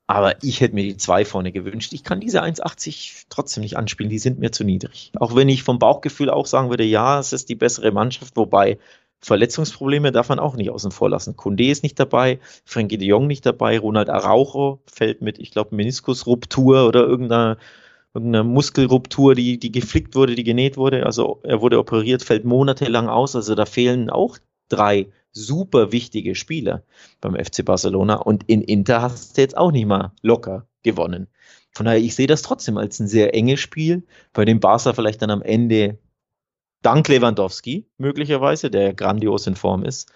Aber ich hätte mir die zwei vorne gewünscht. Ich kann diese 1,80 trotzdem nicht anspielen. Die sind mir zu niedrig. Auch wenn ich vom Bauchgefühl auch sagen würde, ja, es ist die bessere Mannschaft. Wobei Verletzungsprobleme darf man auch nicht außen vor lassen. Kunde ist nicht dabei, Frankie de Jong nicht dabei, Ronald Araujo fällt mit, ich glaube, Meniskusruptur oder irgendeiner, irgendeiner Muskelruptur, die, die geflickt wurde, die genäht wurde. Also er wurde operiert, fällt monatelang aus. Also da fehlen auch drei super wichtige Spieler beim FC Barcelona und in Inter hast du jetzt auch nicht mal locker gewonnen. Von daher, ich sehe das trotzdem als ein sehr enges Spiel, bei dem Barca vielleicht dann am Ende dank Lewandowski möglicherweise, der grandios in Form ist,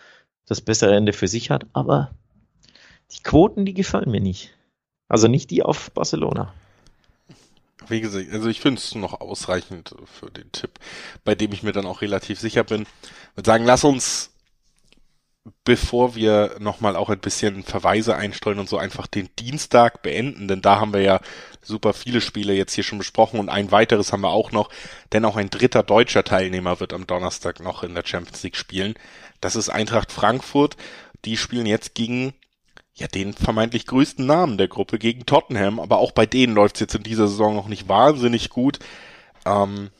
das bessere Ende für sich hat, aber die Quoten, die gefallen mir nicht. Also nicht die auf Barcelona. Wie gesagt, also ich finde es noch ausreichend für den Tipp, bei dem ich mir dann auch relativ sicher bin. Ich würde sagen, lass uns bevor wir nochmal auch ein bisschen Verweise einstreuen und so einfach den Dienstag beenden, denn da haben wir ja super viele Spiele jetzt hier schon besprochen und ein weiteres haben wir auch noch, denn auch ein dritter deutscher Teilnehmer wird am Donnerstag noch in der Champions League spielen. Das ist Eintracht Frankfurt. Die spielen jetzt gegen ja den vermeintlich größten Namen der Gruppe gegen Tottenham, aber auch bei denen läuft es jetzt in dieser Saison noch nicht wahnsinnig gut. Ähm,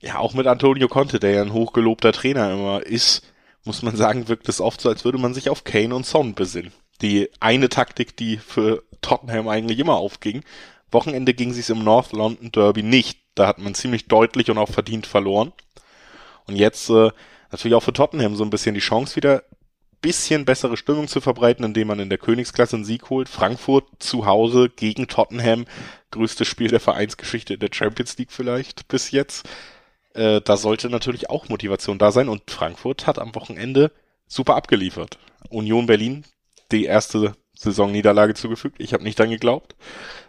ja, auch mit Antonio Conte, der ja ein hochgelobter Trainer immer ist, muss man sagen, wirkt es oft so, als würde man sich auf Kane und Son besinnen. Die eine Taktik, die für Tottenham eigentlich immer aufging. Wochenende ging sie es im North London Derby nicht. Da hat man ziemlich deutlich und auch verdient verloren. Und jetzt äh, natürlich auch für Tottenham so ein bisschen die Chance wieder bisschen bessere Stimmung zu verbreiten, indem man in der Königsklasse einen Sieg holt. Frankfurt zu Hause gegen Tottenham, größtes Spiel der Vereinsgeschichte in der Champions League vielleicht bis jetzt. Äh, da sollte natürlich auch Motivation da sein und Frankfurt hat am Wochenende super abgeliefert. Union Berlin die erste Saisonniederlage zugefügt. Ich habe nicht dran geglaubt.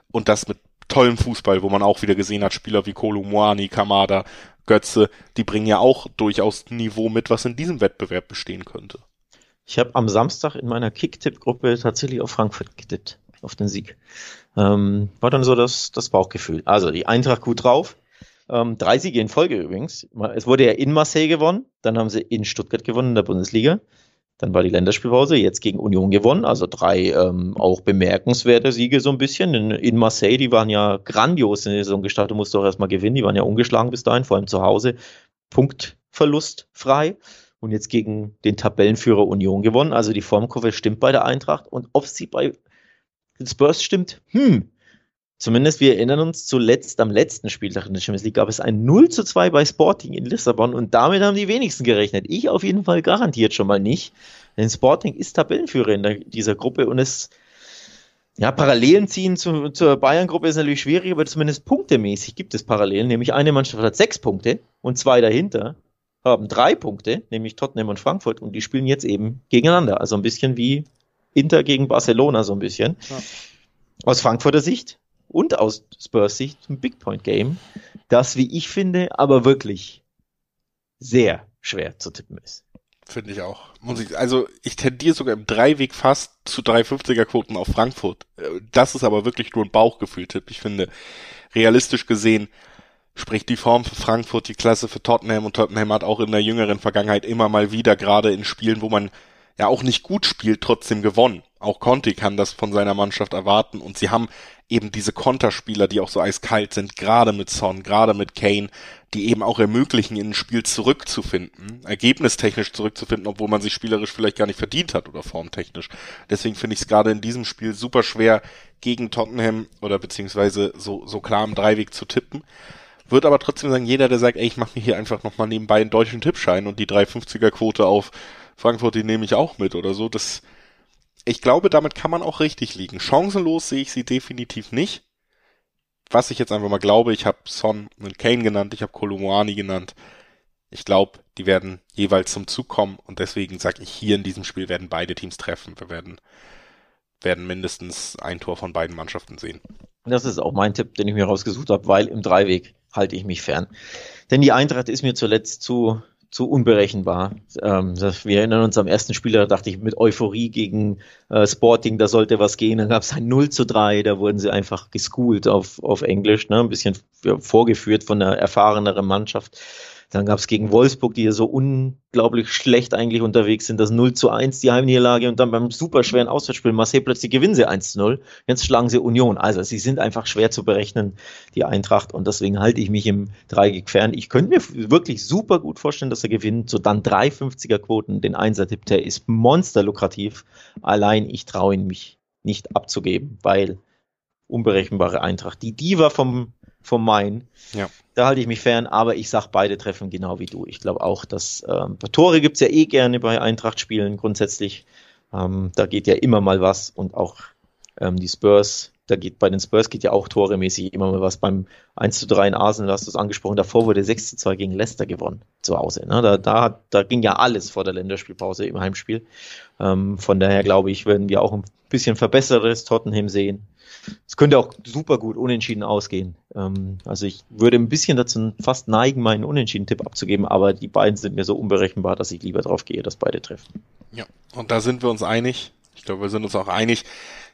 Und das mit tollem Fußball, wo man auch wieder gesehen hat, Spieler wie Kolo Muani, Kamada, Götze, die bringen ja auch durchaus Niveau mit, was in diesem Wettbewerb bestehen könnte. Ich habe am Samstag in meiner Kick-Tipp-Gruppe tatsächlich auf Frankfurt getippt. auf den Sieg. Ähm, war dann so das, das Bauchgefühl. Also die Eintracht gut drauf. Ähm, drei Siege in Folge übrigens. Es wurde ja in Marseille gewonnen, dann haben sie in Stuttgart gewonnen in der Bundesliga. Dann war die Länderspielpause, jetzt gegen Union gewonnen, also drei ähm, auch bemerkenswerte Siege so ein bisschen. In, in, Marseille, die waren ja grandios in der Saison gestartet, musste auch erstmal gewinnen, die waren ja ungeschlagen bis dahin, vor allem zu Hause. Punktverlust frei und jetzt gegen den Tabellenführer Union gewonnen. Also die Formkurve stimmt bei der Eintracht und ob sie bei Spurs stimmt, hm, Zumindest wir erinnern uns zuletzt am letzten Spieltag in der Champions League gab es ein 0 zu 2 bei Sporting in Lissabon und damit haben die wenigsten gerechnet. Ich auf jeden Fall garantiert schon mal nicht. Denn Sporting ist Tabellenführer in der, dieser Gruppe und es ja, Parallelen ziehen zu, zur Bayern-Gruppe ist natürlich schwierig, aber zumindest punktemäßig gibt es Parallelen. Nämlich eine Mannschaft hat sechs Punkte und zwei dahinter haben drei Punkte, nämlich Tottenham und Frankfurt, und die spielen jetzt eben gegeneinander. Also ein bisschen wie Inter gegen Barcelona, so ein bisschen. Ja. Aus Frankfurter Sicht und aus Spurs Sicht ein Big Point Game, das, wie ich finde, aber wirklich sehr schwer zu tippen ist. Finde ich auch. Ich, also ich tendiere sogar im Dreiweg fast zu 350er Quoten auf Frankfurt. Das ist aber wirklich nur ein Bauchgefühl-Tipp. Ich finde, realistisch gesehen spricht die Form für Frankfurt, die Klasse für Tottenham und Tottenham hat auch in der jüngeren Vergangenheit immer mal wieder, gerade in Spielen, wo man ja auch nicht gut spielt, trotzdem gewonnen. Auch Conti kann das von seiner Mannschaft erwarten und sie haben eben diese Konterspieler, die auch so eiskalt sind, gerade mit Son, gerade mit Kane, die eben auch ermöglichen, in ein Spiel zurückzufinden, ergebnistechnisch zurückzufinden, obwohl man sich spielerisch vielleicht gar nicht verdient hat oder formtechnisch. Deswegen finde ich es gerade in diesem Spiel super schwer, gegen Tottenham oder beziehungsweise so, so klar im Dreiweg zu tippen. Wird aber trotzdem sagen, jeder, der sagt, ey, ich mache mir hier einfach nochmal nebenbei einen deutschen Tippschein und die 350er Quote auf Frankfurt, die nehme ich auch mit oder so. Das, ich glaube, damit kann man auch richtig liegen. Chancenlos sehe ich sie definitiv nicht. Was ich jetzt einfach mal glaube, ich habe Son und Kane genannt, ich habe Kolumani genannt. Ich glaube, die werden jeweils zum Zug kommen und deswegen sage ich, hier in diesem Spiel werden beide Teams treffen. Wir werden, werden mindestens ein Tor von beiden Mannschaften sehen. Das ist auch mein Tipp, den ich mir rausgesucht habe, weil im Dreiweg halte ich mich fern. Denn die Eintracht ist mir zuletzt zu zu unberechenbar. Ähm, wir erinnern uns am ersten Spiel, da dachte ich mit Euphorie gegen äh, Sporting, da sollte was gehen. Dann gab es ein 0 zu 3, da wurden sie einfach geschoolt auf, auf Englisch, ne? ein bisschen vorgeführt von einer erfahreneren Mannschaft. Dann gab es gegen Wolfsburg, die ja so unglaublich schlecht eigentlich unterwegs sind, das 0 zu 1, die Heimniederlage und dann beim superschweren Auswärtsspiel Marseille plötzlich gewinnen sie 1 zu 0. Jetzt schlagen sie Union. Also sie sind einfach schwer zu berechnen, die Eintracht und deswegen halte ich mich im Dreieck fern. Ich könnte mir wirklich super gut vorstellen, dass er gewinnt. So dann 350er Quoten, den Einser-Tipp, der ist monsterlukrativ. Allein ich traue ihn mich nicht abzugeben, weil unberechenbare Eintracht. Die Diva vom vom Main. Ja. Da halte ich mich fern, aber ich sag beide treffen genau wie du. Ich glaube auch, dass ähm, Tore gibt's ja eh gerne bei Eintracht-Spielen grundsätzlich. Ähm, da geht ja immer mal was und auch ähm, die Spurs, da geht bei den Spurs geht ja auch toremäßig immer mal was. Beim 1 zu 3 in Arsenal hast du es angesprochen, davor wurde 6 zu 2 gegen Leicester gewonnen zu Hause. Ne? Da, da, da ging ja alles vor der Länderspielpause im Heimspiel. Ähm, von daher glaube ich, werden wir auch ein bisschen verbessertes Tottenham sehen. Es könnte auch super gut unentschieden ausgehen. Ähm, also ich würde ein bisschen dazu fast neigen, meinen Unentschieden-Tipp abzugeben, aber die beiden sind mir so unberechenbar, dass ich lieber drauf gehe, dass beide treffen. Ja, und da sind wir uns einig. Ich glaube, wir sind uns auch einig,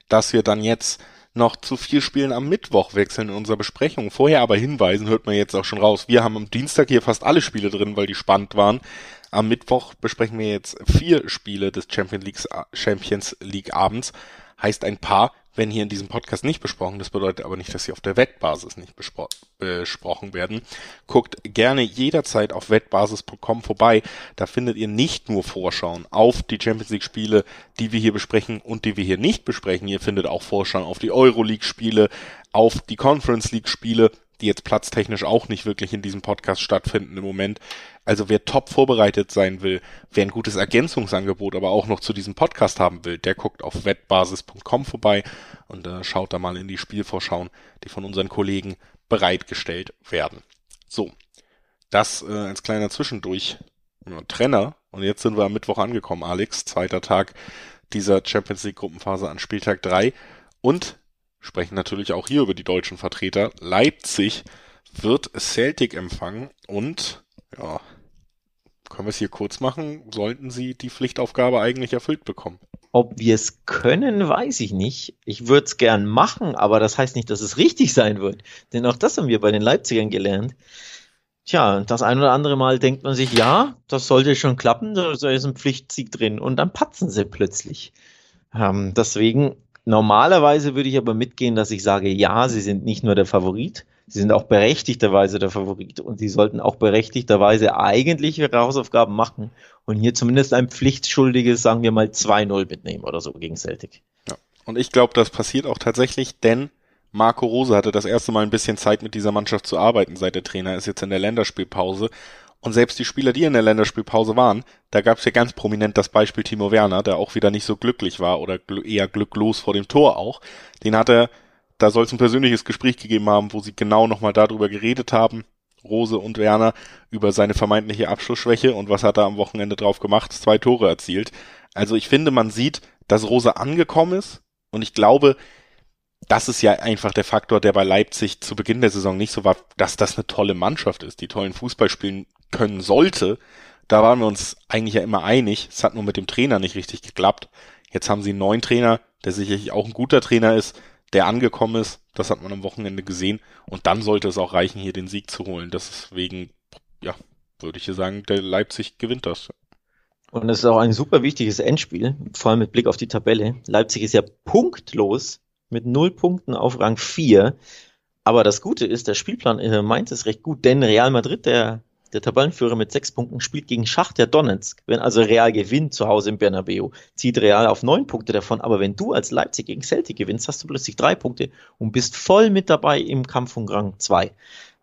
dass wir dann jetzt noch zu vier Spielen am Mittwoch wechseln in unserer Besprechung. Vorher aber hinweisen, hört man jetzt auch schon raus. Wir haben am Dienstag hier fast alle Spiele drin, weil die spannend waren. Am Mittwoch besprechen wir jetzt vier Spiele des Champions League, Champions League Abends. Heißt ein paar werden hier in diesem Podcast nicht besprochen. Das bedeutet aber nicht, dass sie auf der Wettbasis nicht bespro besprochen werden. Guckt gerne jederzeit auf wettbasis.com vorbei. Da findet ihr nicht nur Vorschauen auf die Champions League Spiele, die wir hier besprechen und die wir hier nicht besprechen. Ihr findet auch Vorschauen auf die Euroleague Spiele, auf die Conference League Spiele die jetzt platztechnisch auch nicht wirklich in diesem Podcast stattfinden im Moment. Also wer top vorbereitet sein will, wer ein gutes Ergänzungsangebot aber auch noch zu diesem Podcast haben will, der guckt auf wettbasis.com vorbei und äh, schaut da mal in die Spielvorschauen, die von unseren Kollegen bereitgestellt werden. So, das äh, als kleiner Zwischendurch. Trenner. Und jetzt sind wir am Mittwoch angekommen, Alex. Zweiter Tag dieser Champions League Gruppenphase an Spieltag 3. Und sprechen natürlich auch hier über die deutschen Vertreter. Leipzig wird Celtic empfangen und ja, können wir es hier kurz machen, sollten sie die Pflichtaufgabe eigentlich erfüllt bekommen. Ob wir es können, weiß ich nicht. Ich würde es gern machen, aber das heißt nicht, dass es richtig sein wird. Denn auch das haben wir bei den Leipzigern gelernt. Tja, das ein oder andere Mal denkt man sich, ja, das sollte schon klappen, da ist ein Pflichtsieg drin und dann patzen sie plötzlich. Ähm, deswegen, normalerweise würde ich aber mitgehen, dass ich sage, ja, sie sind nicht nur der Favorit, sie sind auch berechtigterweise der Favorit und sie sollten auch berechtigterweise eigentlich ihre Hausaufgaben machen und hier zumindest ein pflichtschuldiges, sagen wir mal 2-0 mitnehmen oder so gegen Celtic. Ja. Und ich glaube, das passiert auch tatsächlich, denn Marco Rose hatte das erste Mal ein bisschen Zeit mit dieser Mannschaft zu arbeiten, seit der Trainer ist jetzt in der Länderspielpause. Und selbst die Spieler, die in der Länderspielpause waren, da gab es ja ganz prominent das Beispiel Timo Werner, der auch wieder nicht so glücklich war oder eher glücklos vor dem Tor auch. Den hat er, da soll es ein persönliches Gespräch gegeben haben, wo sie genau nochmal darüber geredet haben, Rose und Werner, über seine vermeintliche Abschlussschwäche und was hat er am Wochenende drauf gemacht, zwei Tore erzielt. Also ich finde, man sieht, dass Rose angekommen ist und ich glaube, das ist ja einfach der Faktor, der bei Leipzig zu Beginn der Saison nicht so war, dass das eine tolle Mannschaft ist, die tollen Fußball spielen können sollte. Da waren wir uns eigentlich ja immer einig. Es hat nur mit dem Trainer nicht richtig geklappt. Jetzt haben sie einen neuen Trainer, der sicherlich auch ein guter Trainer ist, der angekommen ist. Das hat man am Wochenende gesehen. Und dann sollte es auch reichen, hier den Sieg zu holen. Deswegen, ja, würde ich hier sagen, der Leipzig gewinnt das. Und es ist auch ein super wichtiges Endspiel, vor allem mit Blick auf die Tabelle. Leipzig ist ja punktlos mit null Punkten auf Rang 4. Aber das Gute ist, der Spielplan äh, meint es recht gut, denn Real Madrid, der, der Tabellenführer mit sechs Punkten, spielt gegen Schachter Donetsk. Wenn also Real gewinnt zu Hause im Bernabeu, zieht Real auf neun Punkte davon. Aber wenn du als Leipzig gegen Celtic gewinnst, hast du plötzlich drei Punkte und bist voll mit dabei im Kampf um Rang 2.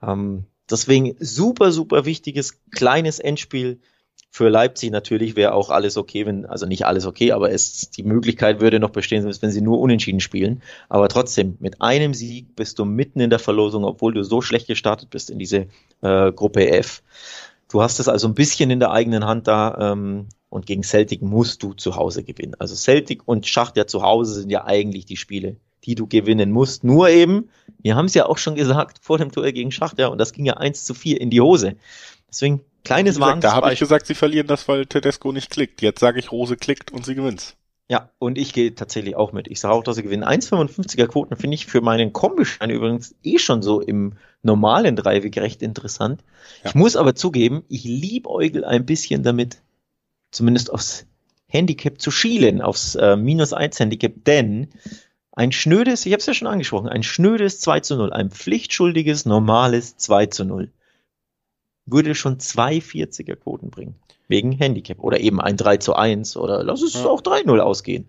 Ähm, deswegen super, super wichtiges kleines Endspiel für Leipzig natürlich wäre auch alles okay, wenn, also nicht alles okay, aber es, die Möglichkeit würde noch bestehen, wenn sie nur unentschieden spielen. Aber trotzdem, mit einem Sieg bist du mitten in der Verlosung, obwohl du so schlecht gestartet bist in diese äh, Gruppe F. Du hast es also ein bisschen in der eigenen Hand da ähm, und gegen Celtic musst du zu Hause gewinnen. Also Celtic und Schacht ja zu Hause sind ja eigentlich die Spiele, die du gewinnen musst. Nur eben, wir haben es ja auch schon gesagt vor dem Tor gegen Schacht, ja, und das ging ja 1 zu 4 in die Hose. Deswegen kleines gesagt, Da habe ich gesagt, sie verlieren das, weil Tedesco nicht klickt. Jetzt sage ich, Rose klickt und sie gewinnt. Ja, und ich gehe tatsächlich auch mit. Ich sage auch, dass sie gewinnen. 1,55er Quoten finde ich für meinen Kombischein übrigens eh schon so im normalen Dreiweg recht interessant. Ja. Ich muss aber zugeben, ich liebäugel ein bisschen damit, zumindest aufs Handicap zu schielen, aufs äh, Minus 1 Handicap, denn ein schnödes, ich habe es ja schon angesprochen, ein schnödes 2 zu 0, ein pflichtschuldiges, normales 2 zu 0 würde schon zwei 40er Quoten bringen. Wegen Handicap. Oder eben ein 3 zu 1 oder lass es ja. auch 3-0 ausgehen.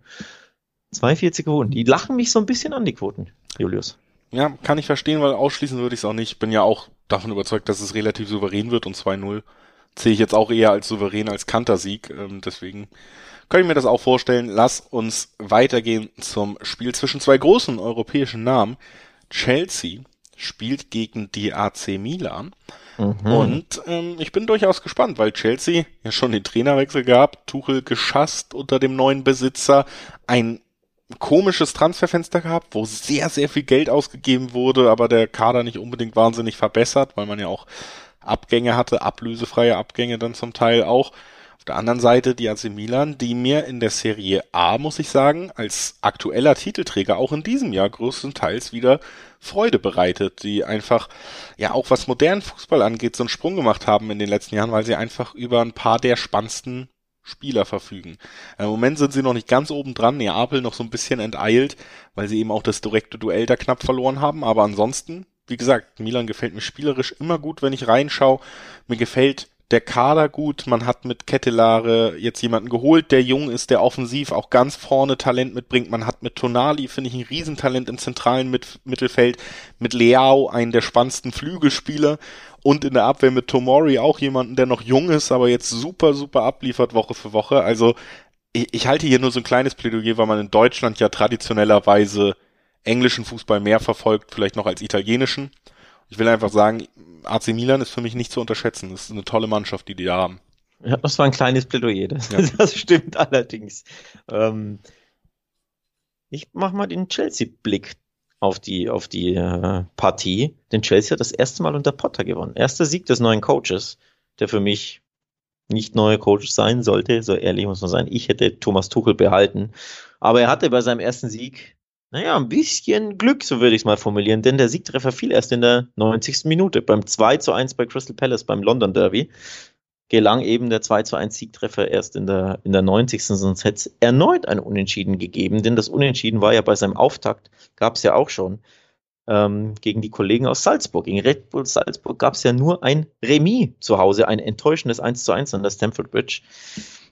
Zwei 40er Quoten. Die lachen mich so ein bisschen an, die Quoten, Julius. Ja, kann ich verstehen, weil ausschließen würde ich es auch nicht. Bin ja auch davon überzeugt, dass es relativ souverän wird und 2-0 sehe ich jetzt auch eher als souverän als Kantersieg. Ähm, deswegen kann ich mir das auch vorstellen. Lass uns weitergehen zum Spiel zwischen zwei großen europäischen Namen. Chelsea spielt gegen die AC Milan. Mhm. Und ähm, ich bin durchaus gespannt, weil Chelsea ja schon den Trainerwechsel gab, Tuchel geschasst unter dem neuen Besitzer, ein komisches Transferfenster gehabt, wo sehr, sehr viel Geld ausgegeben wurde, aber der Kader nicht unbedingt wahnsinnig verbessert, weil man ja auch Abgänge hatte, ablösefreie Abgänge dann zum Teil auch. Der anderen Seite die AC Milan, die mir in der Serie A, muss ich sagen, als aktueller Titelträger auch in diesem Jahr größtenteils wieder Freude bereitet, die einfach, ja auch was modernen Fußball angeht, so einen Sprung gemacht haben in den letzten Jahren, weil sie einfach über ein paar der spannendsten Spieler verfügen. Im Moment sind sie noch nicht ganz oben dran, Neapel noch so ein bisschen enteilt, weil sie eben auch das direkte Duell da knapp verloren haben, aber ansonsten, wie gesagt, Milan gefällt mir spielerisch immer gut, wenn ich reinschaue. Mir gefällt der Kader gut. Man hat mit Kettelare jetzt jemanden geholt, der jung ist, der offensiv auch ganz vorne Talent mitbringt. Man hat mit Tonali, finde ich, ein Riesentalent im zentralen mit Mittelfeld. Mit Leao, einen der spannendsten Flügelspieler. Und in der Abwehr mit Tomori auch jemanden, der noch jung ist, aber jetzt super, super abliefert Woche für Woche. Also ich, ich halte hier nur so ein kleines Plädoyer, weil man in Deutschland ja traditionellerweise englischen Fußball mehr verfolgt, vielleicht noch als italienischen. Ich will einfach sagen, AC Milan ist für mich nicht zu unterschätzen. Das ist eine tolle Mannschaft, die die da haben. Ja, das war ein kleines Plädoyer. Das, ja. das stimmt allerdings. Ähm, ich mach mal den Chelsea-Blick auf die, auf die äh, Partie. Denn Chelsea hat das erste Mal unter Potter gewonnen. Erster Sieg des neuen Coaches, der für mich nicht neuer Coach sein sollte, so ehrlich muss man sein, ich hätte Thomas Tuchel behalten. Aber er hatte bei seinem ersten Sieg, naja, ein bisschen Glück, so würde ich es mal formulieren, denn der Siegtreffer fiel erst in der 90. Minute beim 2 zu 1 bei Crystal Palace beim London Derby gelang eben der 2 zu 1 Siegtreffer erst in der, in der 90. Sonst hätte es erneut ein Unentschieden gegeben, denn das Unentschieden war ja bei seinem Auftakt, gab es ja auch schon ähm, gegen die Kollegen aus Salzburg. Gegen Red Bull Salzburg gab es ja nur ein Remis zu Hause, ein enttäuschendes 1 zu 1 an der Stamford Bridge.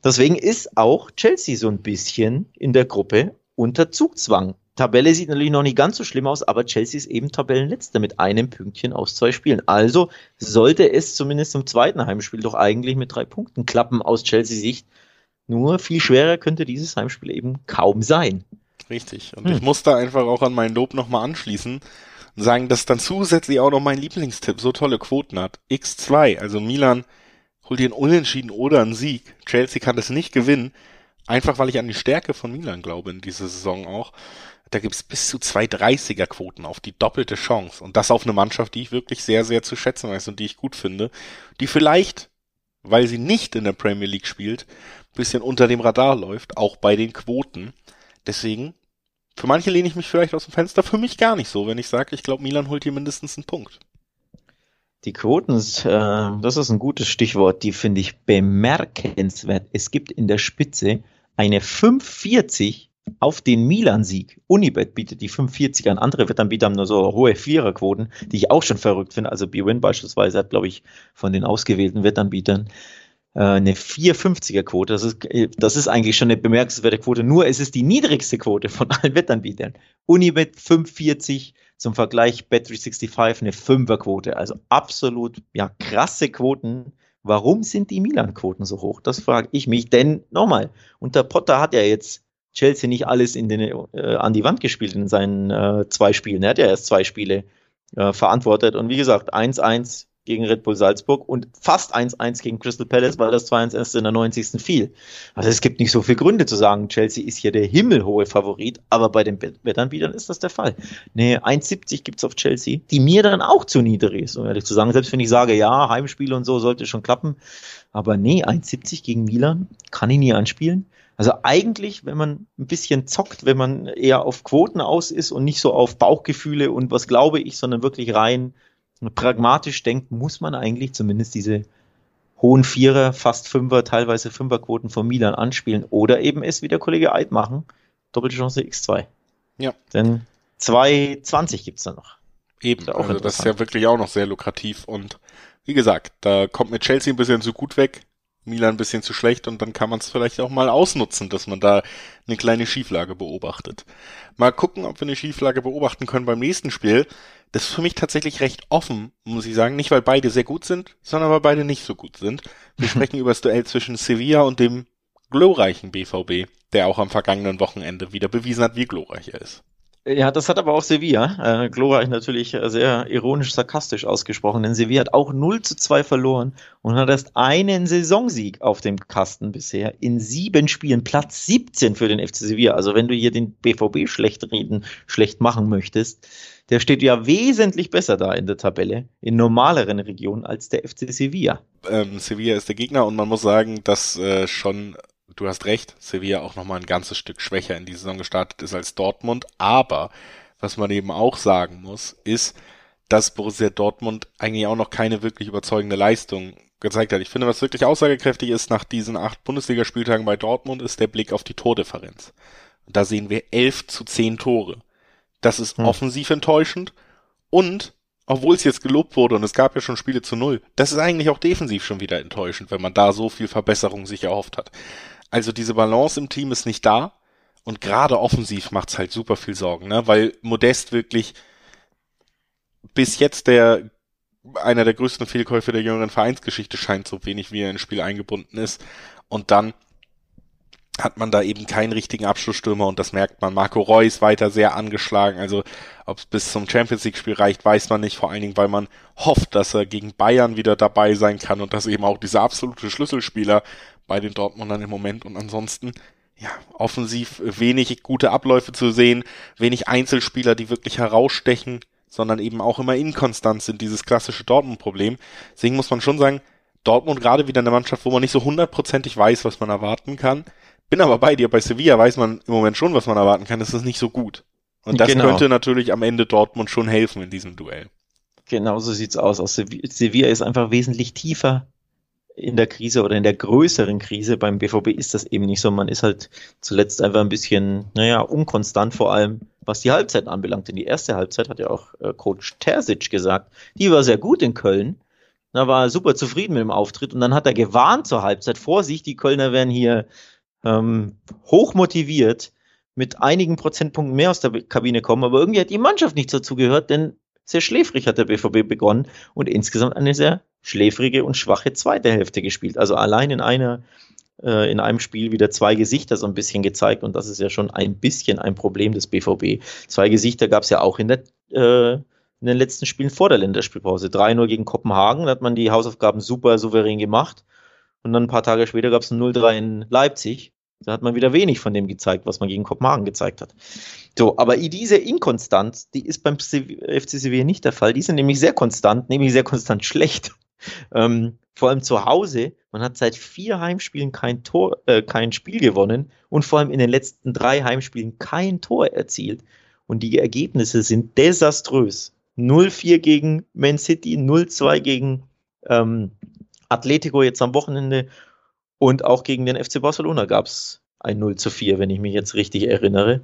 Deswegen ist auch Chelsea so ein bisschen in der Gruppe unter Zugzwang. Tabelle sieht natürlich noch nicht ganz so schlimm aus, aber Chelsea ist eben Tabellenletzter mit einem Pünktchen aus zwei Spielen. Also sollte es zumindest im zweiten Heimspiel doch eigentlich mit drei Punkten klappen aus Chelsea Sicht. Nur viel schwerer könnte dieses Heimspiel eben kaum sein. Richtig. Und hm. ich muss da einfach auch an meinen Lob nochmal anschließen und sagen, dass dann zusätzlich auch noch mein Lieblingstipp so tolle Quoten hat. X2, also Milan holt ihr einen Unentschieden oder einen Sieg. Chelsea kann das nicht gewinnen. Einfach weil ich an die Stärke von Milan glaube in dieser Saison auch. Da gibt's bis zu zwei 30er Quoten auf die doppelte Chance. Und das auf eine Mannschaft, die ich wirklich sehr, sehr zu schätzen weiß und die ich gut finde. Die vielleicht, weil sie nicht in der Premier League spielt, bisschen unter dem Radar läuft, auch bei den Quoten. Deswegen, für manche lehne ich mich vielleicht aus dem Fenster, für mich gar nicht so, wenn ich sage, ich glaube, Milan holt hier mindestens einen Punkt. Die Quoten, äh, das ist ein gutes Stichwort, die finde ich bemerkenswert. Es gibt in der Spitze eine 540 auf den Milan-Sieg. Unibet bietet die 540 an. Andere Wettanbieter haben nur so hohe Viererquoten, die ich auch schon verrückt finde. Also BWin beispielsweise hat, glaube ich, von den ausgewählten Wettanbietern äh, eine 450er Quote. Das ist, äh, das ist eigentlich schon eine bemerkenswerte Quote. Nur es ist die niedrigste Quote von allen Wettanbietern. Unibet 540, zum Vergleich Bet365 eine 5er Quote. Also absolut, ja, krasse Quoten. Warum sind die Milan-Quoten so hoch? Das frage ich mich. Denn nochmal, unter Potter hat er jetzt Chelsea nicht alles in den, äh, an die Wand gespielt in seinen äh, zwei Spielen. Er hat ja erst zwei Spiele äh, verantwortet. Und wie gesagt, 1-1 gegen Red Bull Salzburg und fast 1-1 gegen Crystal Palace, weil das 2-1 erst in der 90. fiel. Also es gibt nicht so viele Gründe zu sagen, Chelsea ist hier der himmelhohe Favorit, aber bei den Wettanbietern ist das der Fall. Ne, 1,70 gibt's auf Chelsea, die mir dann auch zu niedrig ist, um ehrlich zu sagen. Selbst wenn ich sage, ja, Heimspiele und so sollte schon klappen. Aber nee, 1,70 gegen Milan kann ich nie anspielen. Also eigentlich, wenn man ein bisschen zockt, wenn man eher auf Quoten aus ist und nicht so auf Bauchgefühle und was glaube ich, sondern wirklich rein pragmatisch denkt, muss man eigentlich zumindest diese hohen Vierer, fast Fünfer, teilweise Fünferquoten von Milan anspielen oder eben es wie der Kollege Eid machen. Doppelte Chance X2. Ja. Denn 2,20 gibt's da noch. Eben, das also das ist ja wirklich auch noch sehr lukrativ und wie gesagt, da kommt mit Chelsea ein bisschen zu gut weg. Milan ein bisschen zu schlecht und dann kann man es vielleicht auch mal ausnutzen, dass man da eine kleine Schieflage beobachtet. Mal gucken, ob wir eine Schieflage beobachten können beim nächsten Spiel. Das ist für mich tatsächlich recht offen, muss ich sagen. Nicht, weil beide sehr gut sind, sondern weil beide nicht so gut sind. Wir sprechen über das Duell zwischen Sevilla und dem glorreichen BVB, der auch am vergangenen Wochenende wieder bewiesen hat, wie glorreich er ist. Ja, das hat aber auch Sevilla. Äh, glorreich natürlich sehr ironisch sarkastisch ausgesprochen, denn Sevilla hat auch 0 zu 2 verloren und hat erst einen Saisonsieg auf dem Kasten bisher in sieben Spielen. Platz 17 für den FC Sevilla. Also wenn du hier den BVB schlecht reden, schlecht machen möchtest, der steht ja wesentlich besser da in der Tabelle, in normaleren Regionen als der FC Sevilla. Ähm, Sevilla ist der Gegner und man muss sagen, dass äh, schon du hast recht, Sevilla auch nochmal ein ganzes Stück schwächer in die Saison gestartet ist als Dortmund. Aber was man eben auch sagen muss, ist, dass Borussia Dortmund eigentlich auch noch keine wirklich überzeugende Leistung gezeigt hat. Ich finde, was wirklich aussagekräftig ist nach diesen acht Bundesligaspieltagen bei Dortmund, ist der Blick auf die Tordifferenz. Da sehen wir elf zu zehn Tore. Das ist hm. offensiv enttäuschend und obwohl es jetzt gelobt wurde und es gab ja schon Spiele zu null, das ist eigentlich auch defensiv schon wieder enttäuschend, wenn man da so viel Verbesserung sich erhofft hat. Also diese Balance im Team ist nicht da. Und gerade offensiv macht's halt super viel Sorgen, ne? Weil Modest wirklich bis jetzt der einer der größten Fehlkäufe der jüngeren Vereinsgeschichte scheint, so wenig wie er ins Spiel eingebunden ist. Und dann hat man da eben keinen richtigen Abschlussstürmer und das merkt man. Marco Reus weiter sehr angeschlagen. Also ob es bis zum Champions League Spiel reicht, weiß man nicht. Vor allen Dingen, weil man hofft, dass er gegen Bayern wieder dabei sein kann und dass eben auch dieser absolute Schlüsselspieler bei den Dortmundern im Moment und ansonsten ja, offensiv wenig gute Abläufe zu sehen, wenig Einzelspieler, die wirklich herausstechen, sondern eben auch immer inkonstant sind, dieses klassische Dortmund-Problem. Deswegen muss man schon sagen, Dortmund gerade wieder eine Mannschaft, wo man nicht so hundertprozentig weiß, was man erwarten kann. Bin aber bei dir, bei Sevilla weiß man im Moment schon, was man erwarten kann. Das ist nicht so gut. Und das genau. könnte natürlich am Ende Dortmund schon helfen in diesem Duell. Genau so sieht's aus. Aus Sevilla ist einfach wesentlich tiefer in der Krise oder in der größeren Krise. Beim BVB ist das eben nicht so. Man ist halt zuletzt einfach ein bisschen, naja, unkonstant, vor allem was die Halbzeit anbelangt. Denn die erste Halbzeit hat ja auch äh, Coach Terzic gesagt. Die war sehr gut in Köln. Da war er super zufrieden mit dem Auftritt und dann hat er gewarnt zur Halbzeit. Vorsicht, die Kölner werden hier ähm, hoch motiviert mit einigen Prozentpunkten mehr aus der Kabine kommen, aber irgendwie hat die Mannschaft nicht dazu gehört, denn sehr schläfrig hat der BVB begonnen und insgesamt eine sehr schläfrige und schwache zweite Hälfte gespielt. Also allein in einer äh, in einem Spiel wieder zwei Gesichter so ein bisschen gezeigt und das ist ja schon ein bisschen ein Problem des BVB. Zwei Gesichter gab es ja auch in der äh, in den letzten Spielen vor der Länderspielpause. 3-0 gegen Kopenhagen, da hat man die Hausaufgaben super souverän gemacht. Und dann ein paar Tage später gab es ein 0-3 in Leipzig. Da hat man wieder wenig von dem gezeigt, was man gegen Kopenhagen gezeigt hat. So, aber diese Inkonstanz, die ist beim FC Sevilla nicht der Fall. Die sind nämlich sehr konstant, nämlich sehr konstant schlecht. Ähm, vor allem zu Hause. Man hat seit vier Heimspielen kein Tor, äh, kein Spiel gewonnen und vor allem in den letzten drei Heimspielen kein Tor erzielt. Und die Ergebnisse sind desaströs. 0-4 gegen Man City, 0-2 gegen ähm, Atletico jetzt am Wochenende und auch gegen den FC Barcelona gab es ein 0 zu 4, wenn ich mich jetzt richtig erinnere.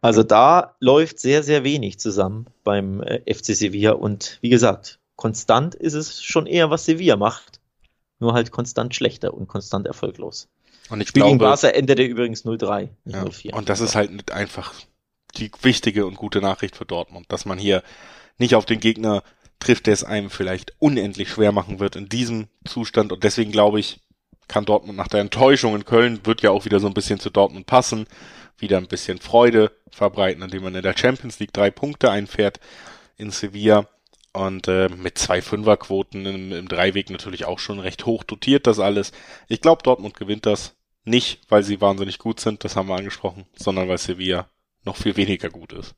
Also da läuft sehr, sehr wenig zusammen beim äh, FC Sevilla und wie gesagt, konstant ist es schon eher, was Sevilla macht. Nur halt konstant schlechter und konstant erfolglos. Und ich Spiel glaube, gegen Barca endete übrigens 0-3, nicht ja, 0-4. Und das ist halt einfach die wichtige und gute Nachricht für Dortmund, dass man hier nicht auf den Gegner trifft, der es einem vielleicht unendlich schwer machen wird in diesem Zustand. Und deswegen glaube ich, kann Dortmund nach der Enttäuschung in Köln, wird ja auch wieder so ein bisschen zu Dortmund passen, wieder ein bisschen Freude verbreiten, indem man in der Champions League drei Punkte einfährt in Sevilla und äh, mit zwei Fünferquoten im, im Dreiweg natürlich auch schon recht hoch dotiert das alles. Ich glaube, Dortmund gewinnt das nicht, weil sie wahnsinnig gut sind, das haben wir angesprochen, sondern weil Sevilla noch viel weniger gut ist.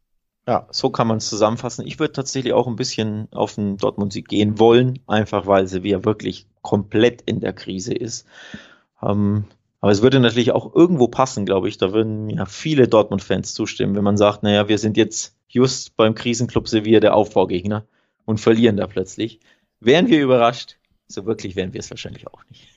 Ja, so kann man es zusammenfassen. Ich würde tatsächlich auch ein bisschen auf den Dortmund-Sieg gehen wollen, einfach weil Sevilla wirklich komplett in der Krise ist. Ähm, aber es würde natürlich auch irgendwo passen, glaube ich. Da würden mir viele Dortmund-Fans zustimmen, wenn man sagt, naja, wir sind jetzt just beim Krisenclub Sevilla der Aufbaugegner und verlieren da plötzlich. Wären wir überrascht? So wirklich wären wir es wahrscheinlich auch nicht.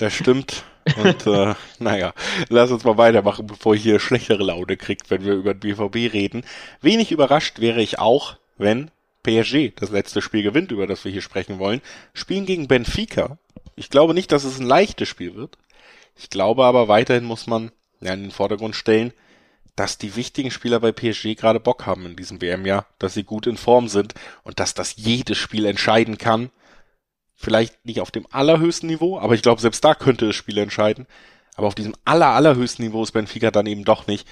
Das stimmt. Und äh, naja, lass uns mal weitermachen, bevor ich hier schlechtere Laune kriegt, wenn wir über den BVB reden. Wenig überrascht wäre ich auch, wenn PSG das letzte Spiel gewinnt, über das wir hier sprechen wollen. Spielen gegen Benfica. Ich glaube nicht, dass es ein leichtes Spiel wird. Ich glaube aber weiterhin muss man ja, in den Vordergrund stellen, dass die wichtigen Spieler bei PSG gerade Bock haben in diesem WM-Jahr, dass sie gut in Form sind und dass das jedes Spiel entscheiden kann Vielleicht nicht auf dem allerhöchsten Niveau, aber ich glaube, selbst da könnte es Spiele entscheiden. Aber auf diesem aller, allerhöchsten Niveau ist Benfica dann eben doch nicht.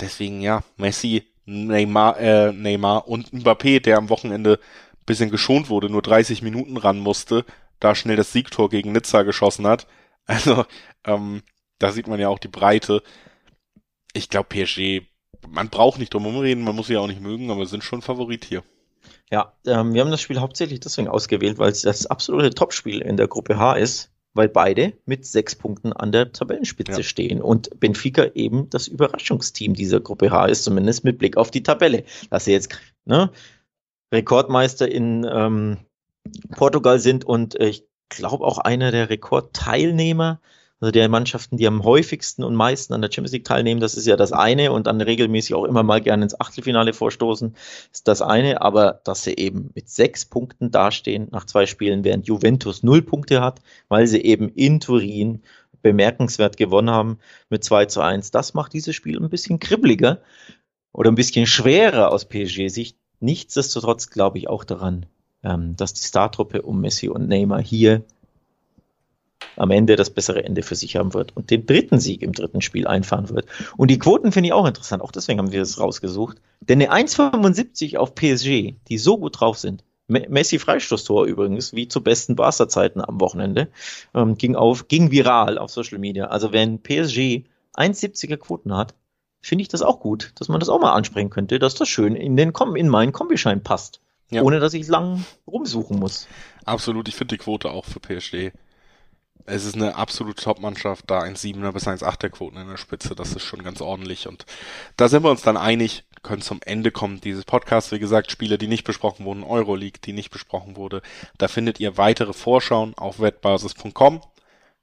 Deswegen, ja, Messi, Neymar, äh, Neymar und Mbappé, der am Wochenende bisschen geschont wurde, nur 30 Minuten ran musste, da schnell das Siegtor gegen Nizza geschossen hat. Also, ähm, da sieht man ja auch die Breite. Ich glaube, PSG, man braucht nicht drum reden, man muss sie auch nicht mögen, aber sind schon Favorit hier. Ja, ähm, wir haben das Spiel hauptsächlich deswegen ausgewählt, weil es das absolute Topspiel in der Gruppe H ist, weil beide mit sechs Punkten an der Tabellenspitze ja. stehen und Benfica eben das Überraschungsteam dieser Gruppe H ist, zumindest mit Blick auf die Tabelle. Dass sie jetzt ne, Rekordmeister in ähm, Portugal sind und äh, ich glaube auch einer der Rekordteilnehmer also der Mannschaften, die am häufigsten und meisten an der Champions League teilnehmen, das ist ja das eine und dann regelmäßig auch immer mal gerne ins Achtelfinale vorstoßen, ist das eine, aber dass sie eben mit sechs Punkten dastehen nach zwei Spielen, während Juventus null Punkte hat, weil sie eben in Turin bemerkenswert gewonnen haben mit 2 zu 1. Das macht dieses Spiel ein bisschen kribbeliger oder ein bisschen schwerer aus PSG-Sicht. Nichtsdestotrotz glaube ich auch daran, ähm, dass die Startruppe um Messi und Neymar hier am Ende das bessere Ende für sich haben wird und den dritten Sieg im dritten Spiel einfahren wird. Und die Quoten finde ich auch interessant, auch deswegen haben wir es rausgesucht. Denn eine 1,75 auf PSG, die so gut drauf sind, Messi Freistoßtor übrigens, wie zu besten Barca-Zeiten am Wochenende, ähm, ging auf, ging viral auf Social Media. Also wenn PSG 1,70er Quoten hat, finde ich das auch gut, dass man das auch mal ansprechen könnte, dass das schön in den in meinen Kombischein passt. Ja. Ohne dass ich lang rumsuchen muss. Absolut, ich finde die Quote auch für PSG. Es ist eine absolute Top-Mannschaft, da 1,7er bis 1,8er Quoten in der Spitze, das ist schon ganz ordentlich und da sind wir uns dann einig, können zum Ende kommen dieses Podcasts. Wie gesagt, Spiele, die nicht besprochen wurden, Euroleague, die nicht besprochen wurde, da findet ihr weitere Vorschauen auf wettbasis.com.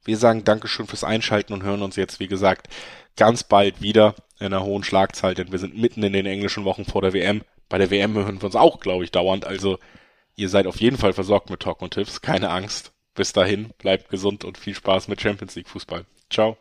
Wir sagen Dankeschön fürs Einschalten und hören uns jetzt, wie gesagt, ganz bald wieder in einer hohen Schlagzahl, denn wir sind mitten in den englischen Wochen vor der WM. Bei der WM hören wir uns auch, glaube ich, dauernd. Also ihr seid auf jeden Fall versorgt mit Talk und Tipps. Keine Angst. Bis dahin, bleibt gesund und viel Spaß mit Champions League Fußball. Ciao.